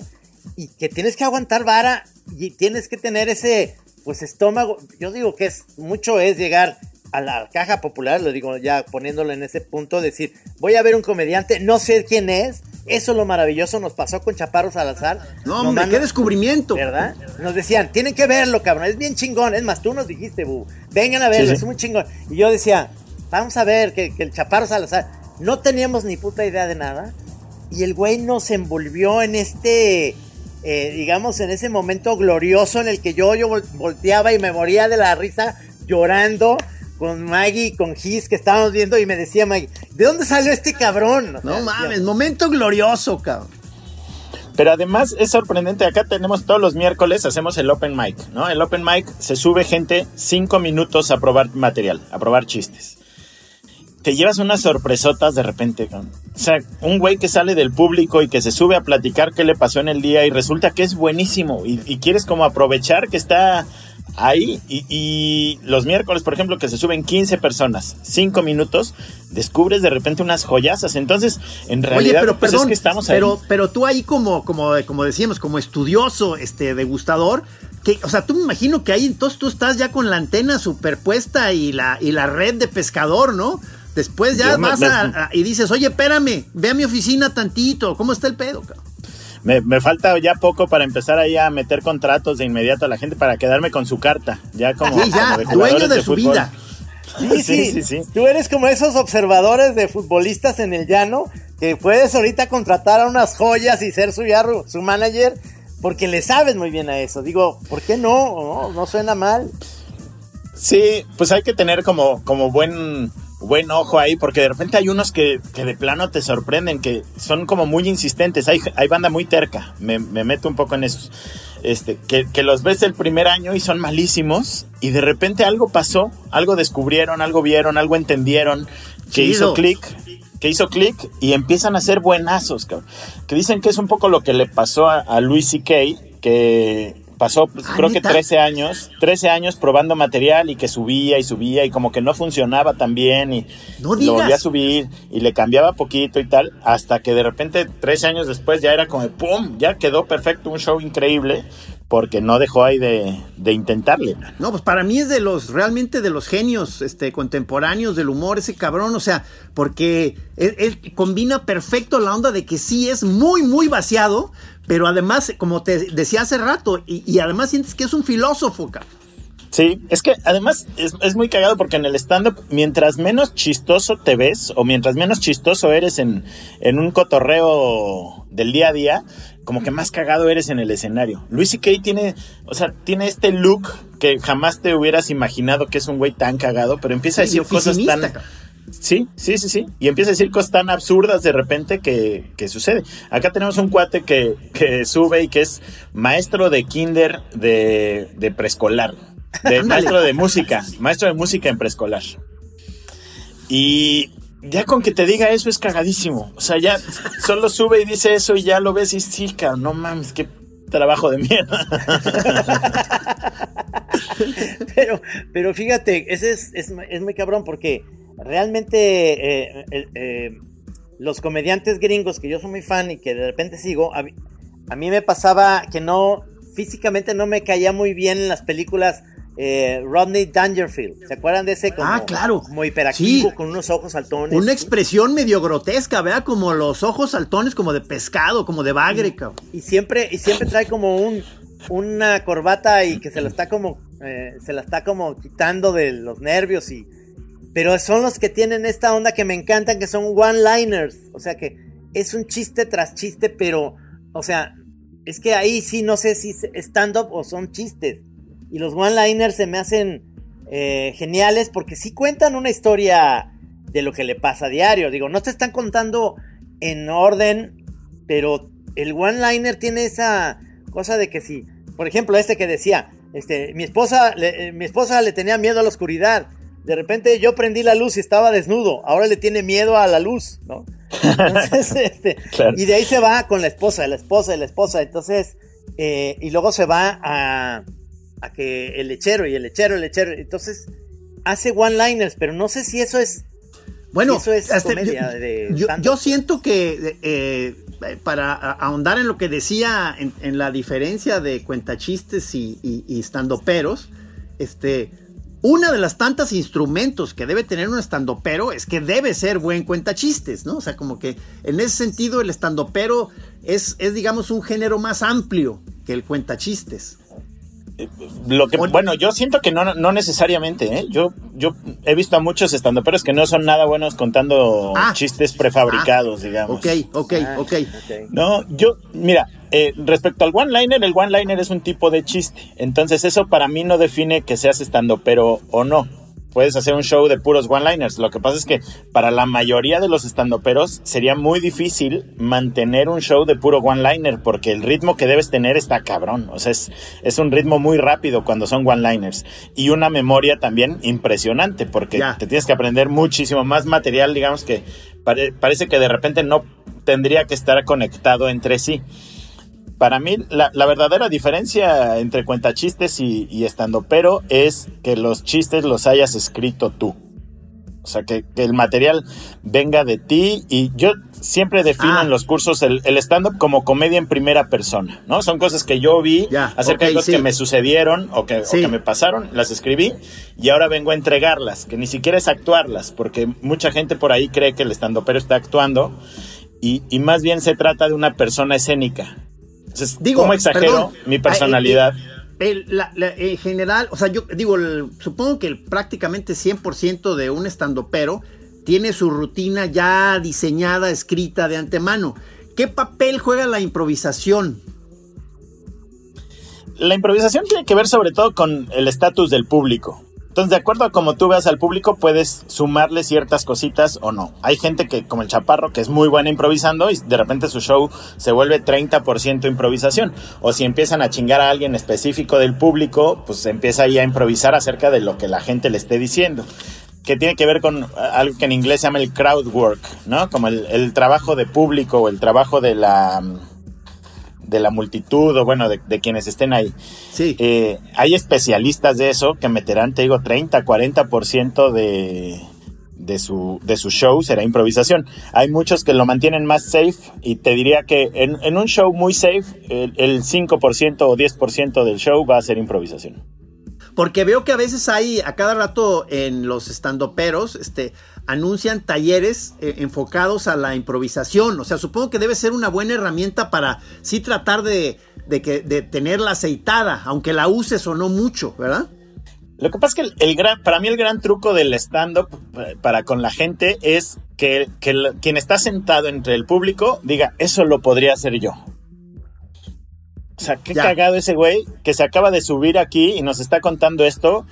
y que tienes que aguantar vara y tienes que tener ese pues estómago. Yo digo que es mucho es llegar a la caja popular, lo digo ya poniéndolo en ese punto, decir, voy a ver un comediante, no sé quién es, eso es lo maravilloso, nos pasó con Chaparro Salazar. No, hombre, qué descubrimiento. ¿Verdad? Nos decían, tienen que verlo, cabrón, es bien chingón. Es más, tú nos dijiste, bu, vengan a verlo, Sí, sí. es muy chingón. Y yo decía, vamos a ver que, que el Chaparro Salazar, no teníamos ni puta idea de nada. Y el güey nos envolvió en este, eh, digamos, en ese momento glorioso en el que yo, yo vol- volteaba y me moría de la risa llorando con Maggie y con Gis que estábamos viendo y me decía Maggie, ¿de dónde salió este cabrón? O sea, No mames, momento glorioso, cabrón. Pero además es sorprendente, acá tenemos todos los miércoles, hacemos el open mic, ¿no? El open mic se sube gente cinco minutos a probar material, a probar chistes. Te llevas unas sorpresotas de repente, cabrón. o sea, un güey que sale del público y que se sube a platicar qué le pasó en el día y resulta que es buenísimo y, y quieres como aprovechar que está ahí y, y los miércoles, por ejemplo, que se suben 15 personas, cinco minutos, descubres de repente unas joyazas. Entonces, en Oye, realidad, pero pues, perdón, es que estamos ahí. pero, pero tú ahí como, como, como decíamos, como estudioso, este, degustador, que, o sea, tú me imagino que ahí entonces tú estás ya con la antena superpuesta y la, y la red de pescador, ¿no? Después ya Yo me- vas me- a, a- y dices, oye, espérame, ve a mi oficina tantito, ¿cómo está el pedo? cabrón? Me, me falta ya poco para empezar ahí a meter contratos de inmediato a la gente para quedarme con su carta. Ya como, Sí, ya, como de dueño de su fútbol. vida. Sí, sí, Sí, sí, sí. Tú eres como esos observadores de futbolistas en el llano que puedes ahorita contratar a unas joyas y ser su, su manager porque le sabes muy bien a eso. Digo, ¿por qué no? No, no suena mal. Sí, pues hay que tener como, como buen, buen ojo ahí, porque de repente hay unos que, que de plano te sorprenden, que son como muy insistentes. Hay, hay banda muy terca, me, me meto un poco en esos. Este, que, que los ves el primer año y son malísimos, y de repente algo pasó, algo descubrieron, algo vieron, algo entendieron, que Chido. hizo clic. Que hizo clic y empiezan a ser buenazos, cabrón. Que dicen que es un poco lo que le pasó a, a Luis C.K., que pasó, pues, creo que ¿neta? 13 años, 13 años probando material y que subía y subía y como que no funcionaba tan bien y No lo volvía a subir y le cambiaba poquito y tal, hasta que de repente 13 años después ya era como ¡pum! Ya quedó perfecto, un show increíble porque no dejó ahí de, de intentarle. No, pues para mí es de los, realmente de los genios este, contemporáneos del humor, ese cabrón, o sea, porque él, combina perfecto la onda de que sí es muy, muy vaciado, pero además, como te decía hace rato, y, y además sientes que es un filósofo, cabrón. Sí, es que además es, muy cagado porque en el stand-up, mientras menos chistoso te ves o mientras menos chistoso eres en, en un cotorreo del día a día, como que más cagado eres en el escenario. Luis C.K. tiene, o sea, tiene este look que jamás te hubieras imaginado que es un güey tan cagado, pero empieza a decir cosas tan... Sí, sí, sí, sí. Y empieza a decir cosas tan absurdas de repente que, que sucede. Acá tenemos un cuate que, que, sube y que es maestro de kinder de, de preescolar. De maestro de música. Maestro de música en preescolar. Y ya con que te diga eso es cagadísimo. O sea, ya solo sube y dice eso y ya lo ves y sí, cabrón, no mames, qué trabajo de mierda. pero, pero fíjate, ese es, es, es muy cabrón porque realmente eh, eh, los comediantes gringos que yo soy muy fan y que de repente sigo, a, mí me pasaba que no, físicamente no me caía muy bien en las películas eh, Rodney Dangerfield. ¿Se acuerdan de ese como, ah, claro. como hiperactivo con unos ojos saltones? Una expresión medio grotesca, vea, como los ojos saltones como de pescado, como de bagre, y, y siempre y siempre trae como un una corbata y que se la está como se la está como quitando de los nervios y pero son los que tienen esta onda que me encantan, que son one-liners. O sea que es un chiste tras chiste, pero, o sea, es que ahí sí no sé si es stand-up o son chistes. Y los one-liners se me hacen eh, geniales porque sí cuentan una historia de lo que le pasa a diario. Digo, no te están contando en orden, pero el one-liner tiene esa cosa de que si, por ejemplo, este que decía, este, mi esposa, eh, mi esposa le tenía miedo a la oscuridad de repente yo prendí la luz y estaba desnudo, ahora le tiene miedo a la luz, ¿no? Entonces, este, y de ahí se va con la esposa, la esposa, la esposa, entonces, eh, y luego se va a, a que el lechero y el lechero, el lechero, entonces hace one-liners, pero no sé si eso es... Bueno, eso es comedia yo, siento que eh, para ahondar en lo que decía en, la diferencia de cuentachistes y, y, y estandoperos, este una de las tantas instrumentos que debe tener un estandopero es que debe ser buen cuentachistes, ¿no? O sea, como que en ese sentido el estandopero es, es digamos, un género más amplio que el cuentachistes. Lo que, bueno, yo siento que no, no necesariamente, ¿eh? Yo, yo he visto a muchos estandoperos que no son nada buenos contando ah. chistes prefabricados, ah. digamos. Ok, ok, ah, ok. No, yo, mira, eh, respecto al one-liner, el one-liner es un tipo de chiste. Entonces, eso para mí no define que seas estandopero o no puedes hacer un show de puros one-liners. Lo que pasa es que para la mayoría de los estandoperos sería muy difícil mantener un show de puro one-liner porque el ritmo que debes tener está cabrón. O sea, es, es un ritmo muy rápido cuando son one-liners. Y una memoria también impresionante porque te tienes que aprender muchísimo más material, digamos que parece que de repente no tendría que estar conectado entre sí para mí la, verdadera diferencia entre cuentachistes y, y estando pero es que los chistes los hayas escrito tú. O sea, que, el material venga de ti y yo siempre defino ah. en los cursos el, stand-up como comedia en primera persona, ¿no? Son cosas que yo vi acerca de cosas que me sucedieon o que, o que, me pasaron, las escribí y ahora vengo a entregarlas, que ni siquiera es actuarlas, porque mucha gente por ahí cree que el stand pero está actuando y, y más bien se trata de una persona escénica digo, ¿cómo exagero mi personalidad? en general, o sea, yo digo, supongo que el, prácticamente 100% de un estandopero tiene su rutina ya diseñada, escrita de antemano. ¿Qué papel juega la improvisación? La improvisación tiene que ver sobre todo con el estatus del público. Entonces, de acuerdo a cómo tú veas al público, puedes sumarle ciertas cositas o no. Hay gente que, como el Chaparro, que es muy buena improvisando y de repente su show se vuelve 30% improvisación. O si empiezan a chingar a alguien específico del público, pues empieza ahí a improvisar acerca de lo que la gente le esté diciendo que tiene que ver con algo que en inglés se llama el crowd work, ¿no? Como el, el trabajo de público o el trabajo de la de la multitud o bueno, de, quienes estén ahí. Sí. Eh, hay especialistas de eso que meterán, te digo, 30, 40% de, de, su, de su show será improvisación. Hay muchos que lo mantienen más safe y te diría que en, un show muy safe, el, el 5% o 10% del show va a ser improvisación. Porque veo que a veces hay, a cada rato en los estandoperos, este, anuncian talleres eh, enfocados a la improvisación. O sea, supongo que debe ser una buena herramienta para sí tratar de, de, que, de tenerla aceitada, aunque la uses o no mucho, ¿verdad? Lo que pasa es que el, gran, para mí el gran truco del stand-up eh, para con la gente es que, quien está sentado entre el público diga, eso lo podría hacer yo. O sea, qué cagado ese güey que se acaba de subir aquí y nos está contando esto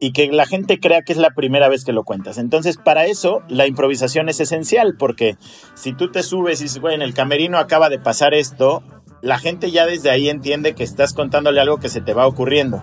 y que la gente crea que es la primera vez que lo cuentas. Entonces, para eso, la improvisación es esencial, porque si tú te subes y dices, güey, en el camerino acaba de pasar esto, la gente ya desde ahí entiende que estás contándole algo que se te va ocurriendo.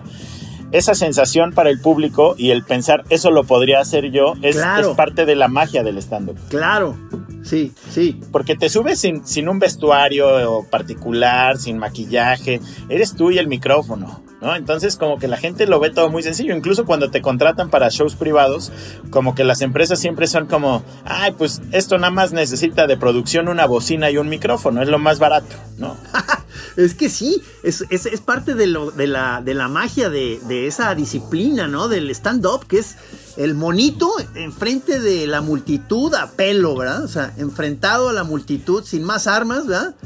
Esa sensación para el público y el pensar, eso lo podría hacer yo, es, parte de la magia del stand-up. Claro, sí, sí. Porque te subes sin, sin un vestuario particular, sin maquillaje, eres tú y el micrófono. ¿No? Entonces como que la gente lo ve todo muy sencillo, incluso cuando te contratan para shows privados, como que las empresas siempre son como, ay, pues esto nada más necesita de producción una bocina y un micrófono, es lo más barato, ¿no? es que sí, es, es, parte de, lo, de, la, de la magia de, de esa disciplina, ¿no? Del stand-up, que es el monito enfrente de la multitud a pelo, ¿verdad? O sea, enfrentado a la multitud sin más armas, ¿verdad?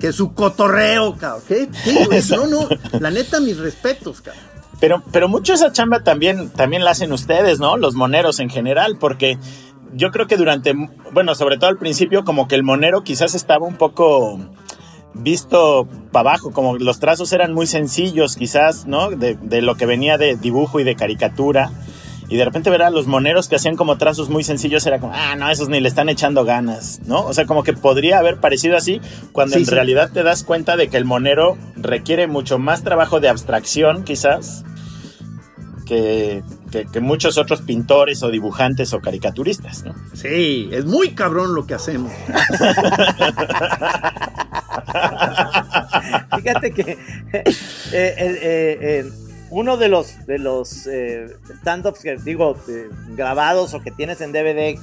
Que su cotorreo, cabrón. ¿Qué? No, no, la neta, mis respetos, cabrón. Pero, pero mucho esa chamba también, también la hacen ustedes, ¿no? Los moneros en general, porque yo creo que durante, bueno, sobre todo al principio, como que el monero quizás estaba un poco visto para abajo, como los trazos eran muy sencillos, quizás, ¿no? De, de lo que venía de dibujo y de caricatura y de repente ver a los moneros que hacían como trazos muy sencillos, era como, ah, no, esos ni le están echando ganas, ¿no? O sea, como que podría haber parecido así, cuando en realidad te das cuenta de que el monero requiere mucho más trabajo de abstracción, quizás, que, que, muchos otros pintores o dibujantes o caricaturistas, ¿no? Sí, es muy cabrón lo que hacemos. Fíjate que eh, eh, eh, uno de los, de los eh, stand-ups que digo, grabados o que tienes en DVD,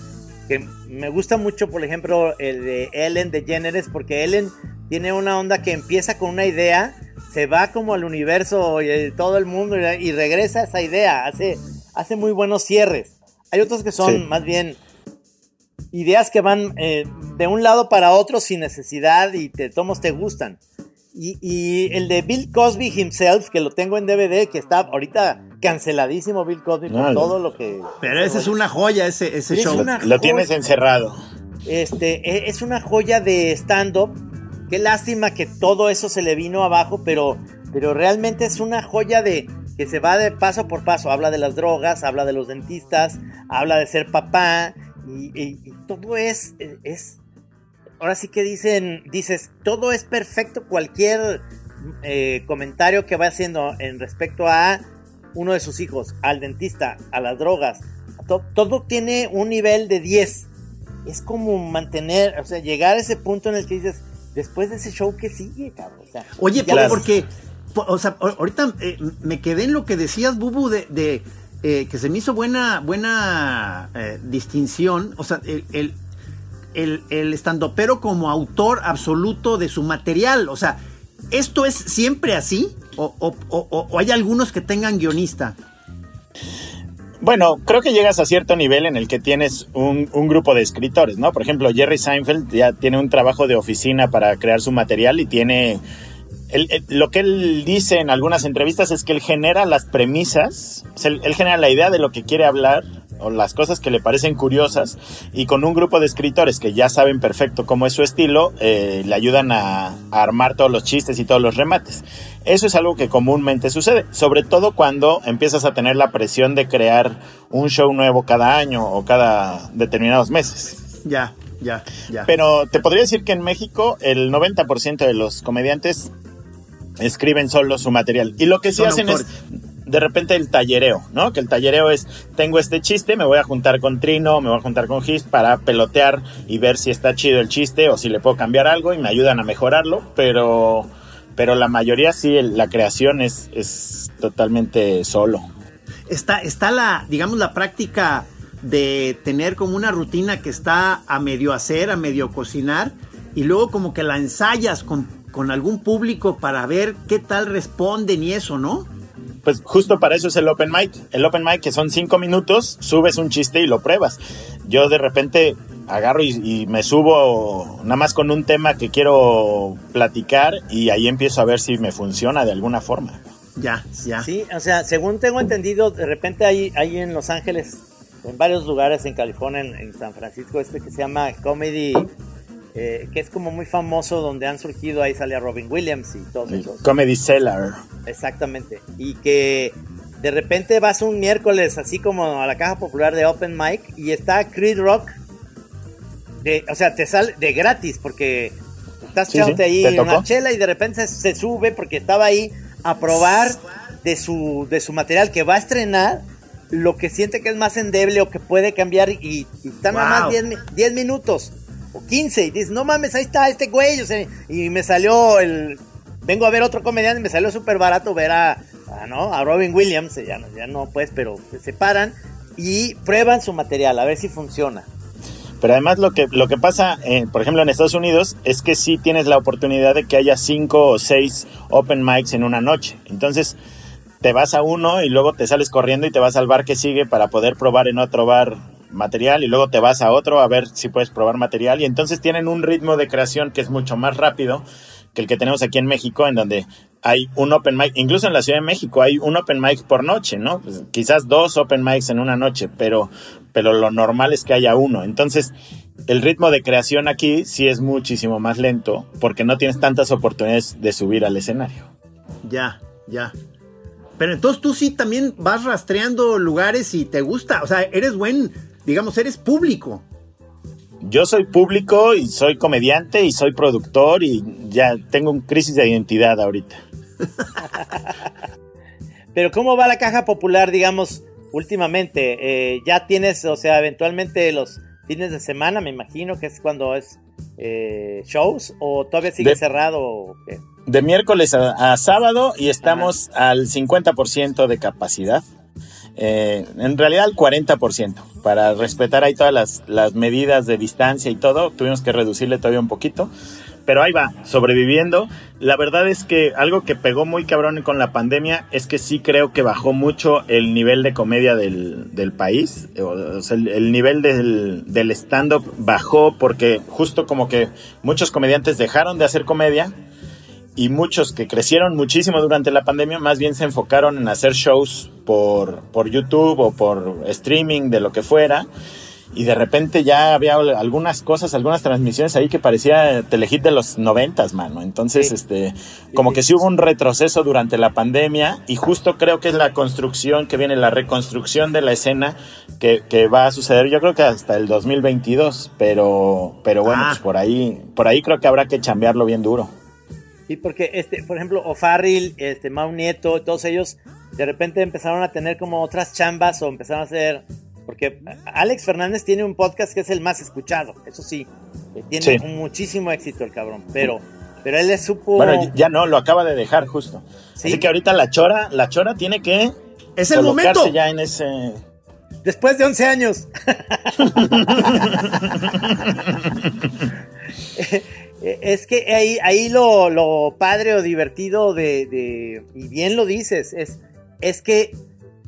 que me gusta mucho, por ejemplo, el de Ellen de DeGeneres, porque Ellen tiene una onda que empieza con una idea, se va como al universo y todo el mundo y, regresa a esa idea, hace, hace muy buenos cierres. Hay otros que son más bien ideas que van eh, de un lado para otro sin necesidad y te tomos te gustan. Y, el de Bill Cosby himself, que lo tengo en DVD, que está ahorita canceladísimo Bill Cosby por todo lo que... Pero ese es una joya, ese, ese show. Lo tienes encerrado. Este, e, es una joya de stand-up. Qué lástima que todo eso se le vino abajo, pero, pero realmente es una joya de que se va de paso por paso. Habla de las drogas, habla de los dentistas, habla de ser papá, y, y todo es, es ahora sí que dicen, dices, todo es perfecto, cualquier eh, comentario que va haciendo en respecto a uno de sus hijos, al dentista, a las drogas, todo tiene un nivel de 10. Es como mantener, o sea, llegar a ese punto en el que dices, después de ese show, ¿qué sigue, cabrón? Oye, porque, o sea, ahorita eh, me quedé en lo que decías, Bubu, de, eh, que se me hizo buena, buena distinción, o sea, el el, el estandopero como autor absoluto de su material. O sea, ¿esto es siempre así? ¿O, hay algunos que tengan guionista? Bueno, creo que llegas a cierto nivel en el que tienes un, grupo de escritores, ¿no? Por ejemplo, Jerry Seinfeld ya tiene un trabajo de oficina para crear su material y tiene... lo que él dice en algunas entrevistas es que él genera las premisas, él genera la idea de lo que quiere hablar o las cosas que le parecen curiosas y con un grupo de escritores que ya saben perfecto cómo es su estilo, eh, le ayudan a, armar todos los chistes y todos los remates. Eso es algo que comúnmente sucede, sobre todo cuando empiezas a tener la presión de crear un show nuevo cada año o cada determinados meses. Ya, ya, ya. Pero te podría decir que en México el 90% de los comediantes escriben solo su material. Y lo que sí hacen es de repente el tallereo, ¿no? Que el tallereo es, tengo este chiste, me voy a juntar con Trino, me voy a juntar con Gis para pelotear y ver si está chido el chiste o si le puedo cambiar algo y me ayudan a mejorarlo, pero, pero la mayoría sí, la creación es, es totalmente solo. Está, está la, digamos, la práctica de tener como una rutina que está a medio hacer, a medio cocinar, y luego como que la ensayas con, con algún público para ver qué tal responden y eso, ¿no? Pues justo para eso es el open mic. El open mic que son cinco minutos, subes un chiste y lo pruebas. Yo de repente agarro y, me subo nada más con un tema que quiero platicar y ahí empiezo a ver si me funciona de alguna forma. Ya, ya. Sí, o sea, según tengo entendido, de repente hay, hay en Los Ángeles, en varios lugares en California, en, en San Francisco, este que se llama Comedy, eh, que es como muy famoso, donde han surgido, ahí sale a Robin Williams y todos esos. Comedy Cellar. Exactamente. Y que de repente vas un miércoles así como a la caja popular de Open Mic y está Creed Rock. De, o sea, te sale de gratis porque estás Sí, echándote sí, ahí ¿te una chela y de repente se, se sube porque estaba ahí a probar de su, de su material que va a estrenar lo que siente que es más endeble o que puede cambiar y, y está nada Wow. más 10, mi- 10 minutos o 15 y dices, no mames, ahí está este güey. o sea, y me salió el... Vengo a ver otro comediante y me salió súper barato ver a, ¿no? a Robin Williams, ya no, ya no pues, pero se separan y prueban su material a ver si funciona. Pero además lo que, lo que pasa, eh, por ejemplo, en Estados Unidos es que sí tienes la oportunidad de que haya cinco o seis open mics en una noche. Entonces te vas a uno y luego te sales corriendo y te vas al bar que sigue para poder probar en otro bar material y luego te vas a otro a ver si puedes probar material y entonces tienen un ritmo de creación que es mucho más rápido que el que tenemos aquí en México en donde hay un open mic, incluso en la Ciudad de México hay un open mic por noche, ¿no? Pues, quizás dos open mics en una noche, pero, pero lo normal es que haya uno. Entonces, el ritmo de creación aquí sí es muchísimo más lento porque no tienes tantas oportunidades de subir al escenario. Ya, ya. Pero entonces tú sí también vas rastreando lugares y te gusta. O sea, eres buen, digamos, eres público. Yo soy público y soy comediante y soy productor y ya tengo un crisis de identidad ahorita. Pero ¿cómo va la caja popular, digamos, últimamente? Eh, ya tienes, o sea, eventualmente los fines de semana, me imagino que es cuando es eh, shows, o todavía sigue De- cerrado. o qué? De miércoles a, a sábado y estamos al 50% de capacidad. Eh, en realidad al 40%. Para respetar ahí todas las, las medidas de distancia y todo, tuvimos que reducirle todavía un poquito. Pero ahí va, sobreviviendo. La verdad es que algo que pegó muy cabrón con la pandemia es que sí creo que bajó mucho el nivel de comedia del, del país. O, sea, el, el nivel del, del stand-up bajó porque justo como que muchos comediantes dejaron de hacer comedia y muchos que crecieron muchísimo durante la pandemia más bien se enfocaron en hacer shows por, por YouTube o por streaming de lo que fuera. Y de repente ya había algunas cosas, algunas transmisiones ahí que parecía Telehit de los noventas, mano. Entonces, Sí. este, como que sí hubo un retroceso durante la pandemia y justo creo que es la construcción que viene, la reconstrucción de la escena que, que va a suceder, yo creo que hasta el 2022, pero, pero bueno, Ah. pues por ahí, por ahí creo que habrá que chambearlo bien duro. Sí, porque, este, por ejemplo, O'Farrill, este, Mau Nieto, todos ellos de repente empezaron a tener como otras chambas o empezaron a hacer... Porque Alex Fernández tiene un podcast que es el más escuchado, eso sí. Tiene Sí. un muchísimo éxito el cabrón, pero, pero él le supo... Bueno, ya no, lo acaba de dejar justo. Sí. Así que ahorita la chora, la chora tiene que Es el momento. ya en ese. Después de 11 años. es que ahí, ahí lo, lo padre o divertido de, de- y bien lo dices, es, es que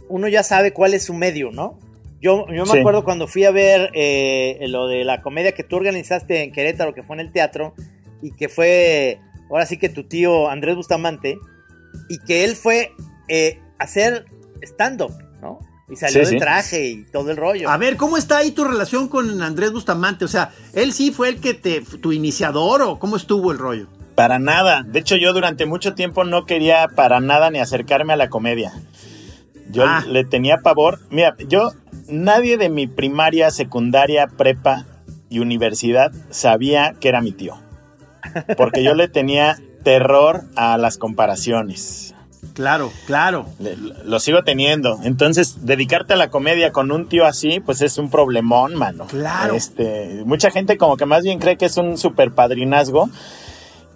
uno ya sabe cuál es su medio, ¿no? Yo, yo me Sí. acuerdo cuando fui a ver eh, lo de la comedia que tú organizaste en Querétaro, que fue en el teatro, y que fue, ahora sí que tu tío Andrés Bustamante, y que él fue eh, a hacer stand-up. Y salió Sí, de sí. traje y todo el rollo. A ver, ¿cómo está ahí tu relación con Andrés Bustamante? O sea, ¿él sí fue el que te, tu iniciador o cómo estuvo el rollo? Para nada. De hecho, yo durante mucho tiempo no quería para nada ni acercarme a la comedia. Yo Ah. le tenía pavor. Mira, yo, nadie de mi primaria, secundaria, prepa y universidad sabía que era mi tío. Porque yo le tenía terror a las comparaciones. Claro, claro. Le- lo sigo teniendo. Entonces, dedicarte a la comedia con un tío así, pues es un problemón, mano. Claro. Este, mucha gente como que más bien cree que es un super padrinazgo.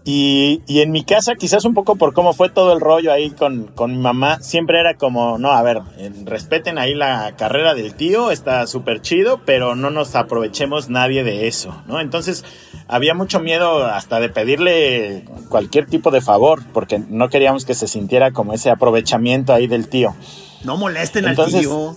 Y, y en mi casa, quizás un poco por cómo fue todo el rollo ahí con, con mi mamá, siempre era como, no, a ver, respeten ahí la carrera del tío, está súper chido, pero no nos aprovechemos nadie de eso, ¿no? Entonces, había mucho miedo hasta de pedirle cualquier tipo de favor, porque no queríamos que se sintiera como ese aprovechamiento ahí del tío. No molesten Entonces- al tío.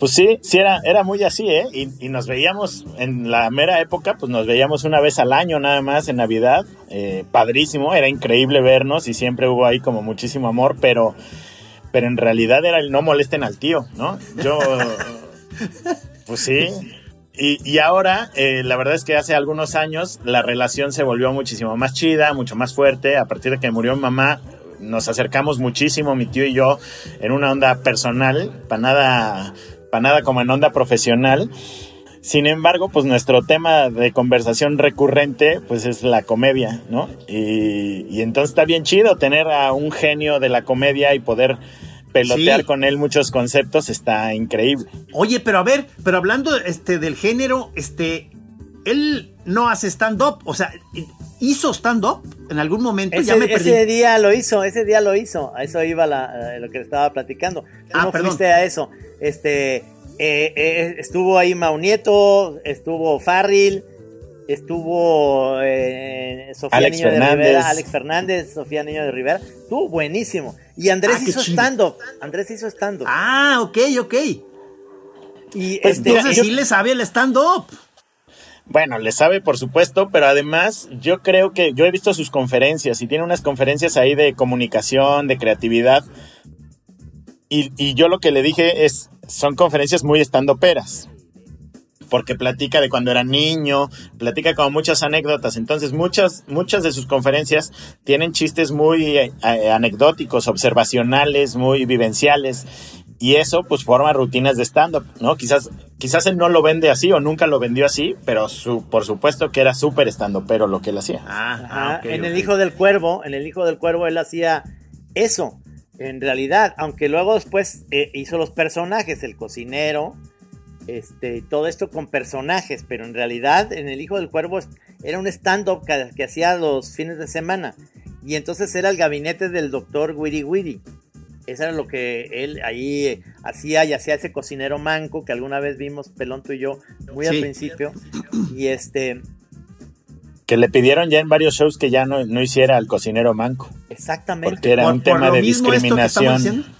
Pues sí, sí era, era muy así, ¿eh? Y, y nos veíamos en la mera época, pues nos veíamos una vez al año nada más en Navidad. Eh, padrísimo, era increíble vernos y siempre hubo ahí como muchísimo amor, pero, pero en realidad era el no molesten al tío, ¿no? Yo, pues sí. Y, y ahora, eh, la verdad es que hace algunos años la relación se volvió muchísimo más chida, mucho más fuerte. A partir de que murió mi mamá, nos acercamos muchísimo, mi tío y yo, en una onda personal, para nada, para nada como en onda profesional. Sin embargo, pues nuestro tema de conversación recurrente, pues es la comedia, ¿no? Y, y entonces está bien chido tener a un genio de la comedia y poder pelotear Sí. con él muchos conceptos, está increíble. Oye, pero a ver, pero hablando este, del género, este, él no hace stand-up, o sea, hizo stand-up en algún momento, ya Ese, me perdí. ese día lo hizo, ese día lo hizo. A eso iba la- eh, lo que le estaba platicando. Ah, no perdón. fuiste a eso. Este, eh, eh, estuvo ahí Mau Nieto, estuvo Farril, estuvo eh, Sofía Alex Niño de Fernández. Rivera, Alex Fernández, Sofía Niño de Rivera. Estuvo buenísimo. Y Andrés Ah, hizo stand-up. Andrés hizo stand-up. Ah, ok, ok. y pues este, Entonces yo- sí le sabe el stand-up. Bueno, le sabe por supuesto, pero además yo creo que yo he visto sus conferencias y tiene unas conferencias ahí de comunicación, de creatividad. Y, y yo lo que le dije es, son conferencias muy estandoperas. Porque platica de cuando era niño, platica como muchas anécdotas. Entonces, muchas, muchas de sus conferencias tienen chistes muy eh, anecdóticos, observacionales, muy vivenciales. Y eso, pues, forma rutinas de stand-up, ¿no? Quizás, quizás él no lo vende así o nunca lo vendió así, pero su, por supuesto que era súper stand-upero lo que él hacía. Ah, Ajá, ah, en el Hijo del Cuervo, en el Hijo del Cuervo él hacía eso, en realidad, aunque luego después eh, hizo los personajes, el cocinero, este, todo esto con personajes, pero en realidad en el Hijo del Cuervo era un stand-up que, que hacía los fines de semana, y entonces era el gabinete del doctor Wiri Wiri. Eso era lo que él ahí eh, hacía y hacía ese cocinero manco que alguna vez vimos Pelón tú y yo muy al principio. Y este, Que le pidieron ya en varios shows que ya no, no hiciera al cocinero manco. exactamente. Porque era Por- un por tema lo de mismo esto que estamos discriminación.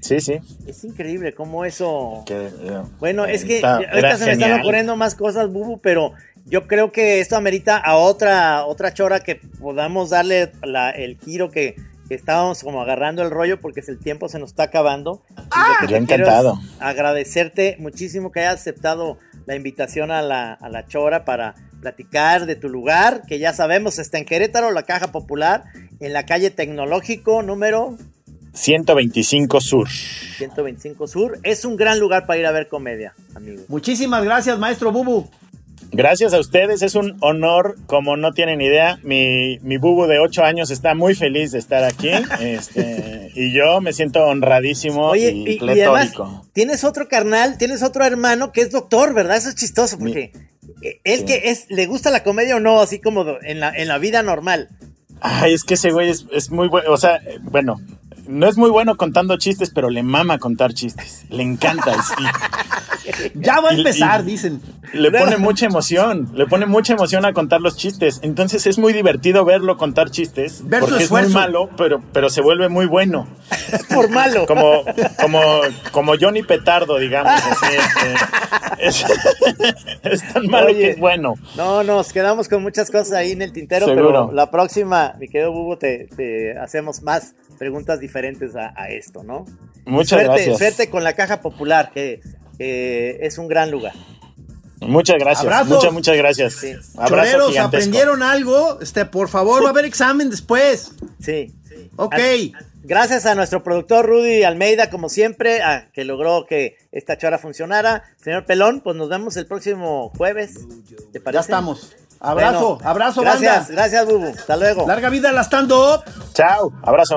Sí, sí. Es increíble cómo eso. que, eh, Bueno, es que está- ahorita se me están ocurriendo más cosas, Bubu, pero yo creo que esto amerita a otra, otra chora que podamos darle la- el giro que estábamos como agarrando el rollo porque es el tiempo se nos está acabando. Que Yo encantado. agradecerte muchísimo que hayas aceptado la invitación a la, a la chora para platicar de tu lugar, que ya sabemos está en Querétaro, la Caja Popular, en la calle Tecnológico número 125 Sur. 125 Sur. Es un gran lugar para ir a ver comedia, amigos. Muchísimas gracias, maestro Bubu. Gracias a ustedes, es un honor, como no tienen idea. Mi, mi bubu de 8 años está muy feliz de estar aquí. este, y yo me siento honradísimo Oye, y, y, y además tienes otro carnal, tienes otro hermano que es doctor, ¿verdad? Eso es chistoso porque eh, él Sí. que es, le gusta la comedia o no, así como en la, en la vida normal. Ay, es que ese güey es, es muy bueno. O sea, bueno, no es muy bueno contando chistes, pero le mama contar chistes. Le encanta. y- Ya va a empezar, y- dicen. Le pone mucha emoción, le pone mucha emoción a contar los chistes. Entonces es muy divertido verlo contar chistes. Ver porque es muy malo, pero, pero se vuelve muy bueno. Por malo. Como, como, como Johnny Petardo, digamos. así, este, es, es tan malo Oye. que es bueno. No, nos quedamos con muchas cosas ahí en el tintero, Seguro. pero la próxima, mi querido Bubo, te, te hacemos más preguntas diferentes a, a esto, ¿no? Muchas suerte, gracias. Suerte con la Caja Popular, que que es un gran lugar. Muchas gracias. Abrazos. Muchas, muchas gracias. Sí. Choreros. ¿aprendieron algo? Este, por favor, va a haber examen después. Sí. Ok. Gracias a nuestro productor Rudy Almeida, como siempre, a que logró que esta chora funcionara. Señor Pelón, pues nos vemos el próximo jueves. ¿Te parece? Ya estamos. Abrazo, Bueno, abrazo, Gracias, banda. gracias, Bubu. Hasta luego. Larga vida a la stand-up. Chao. Abrazo.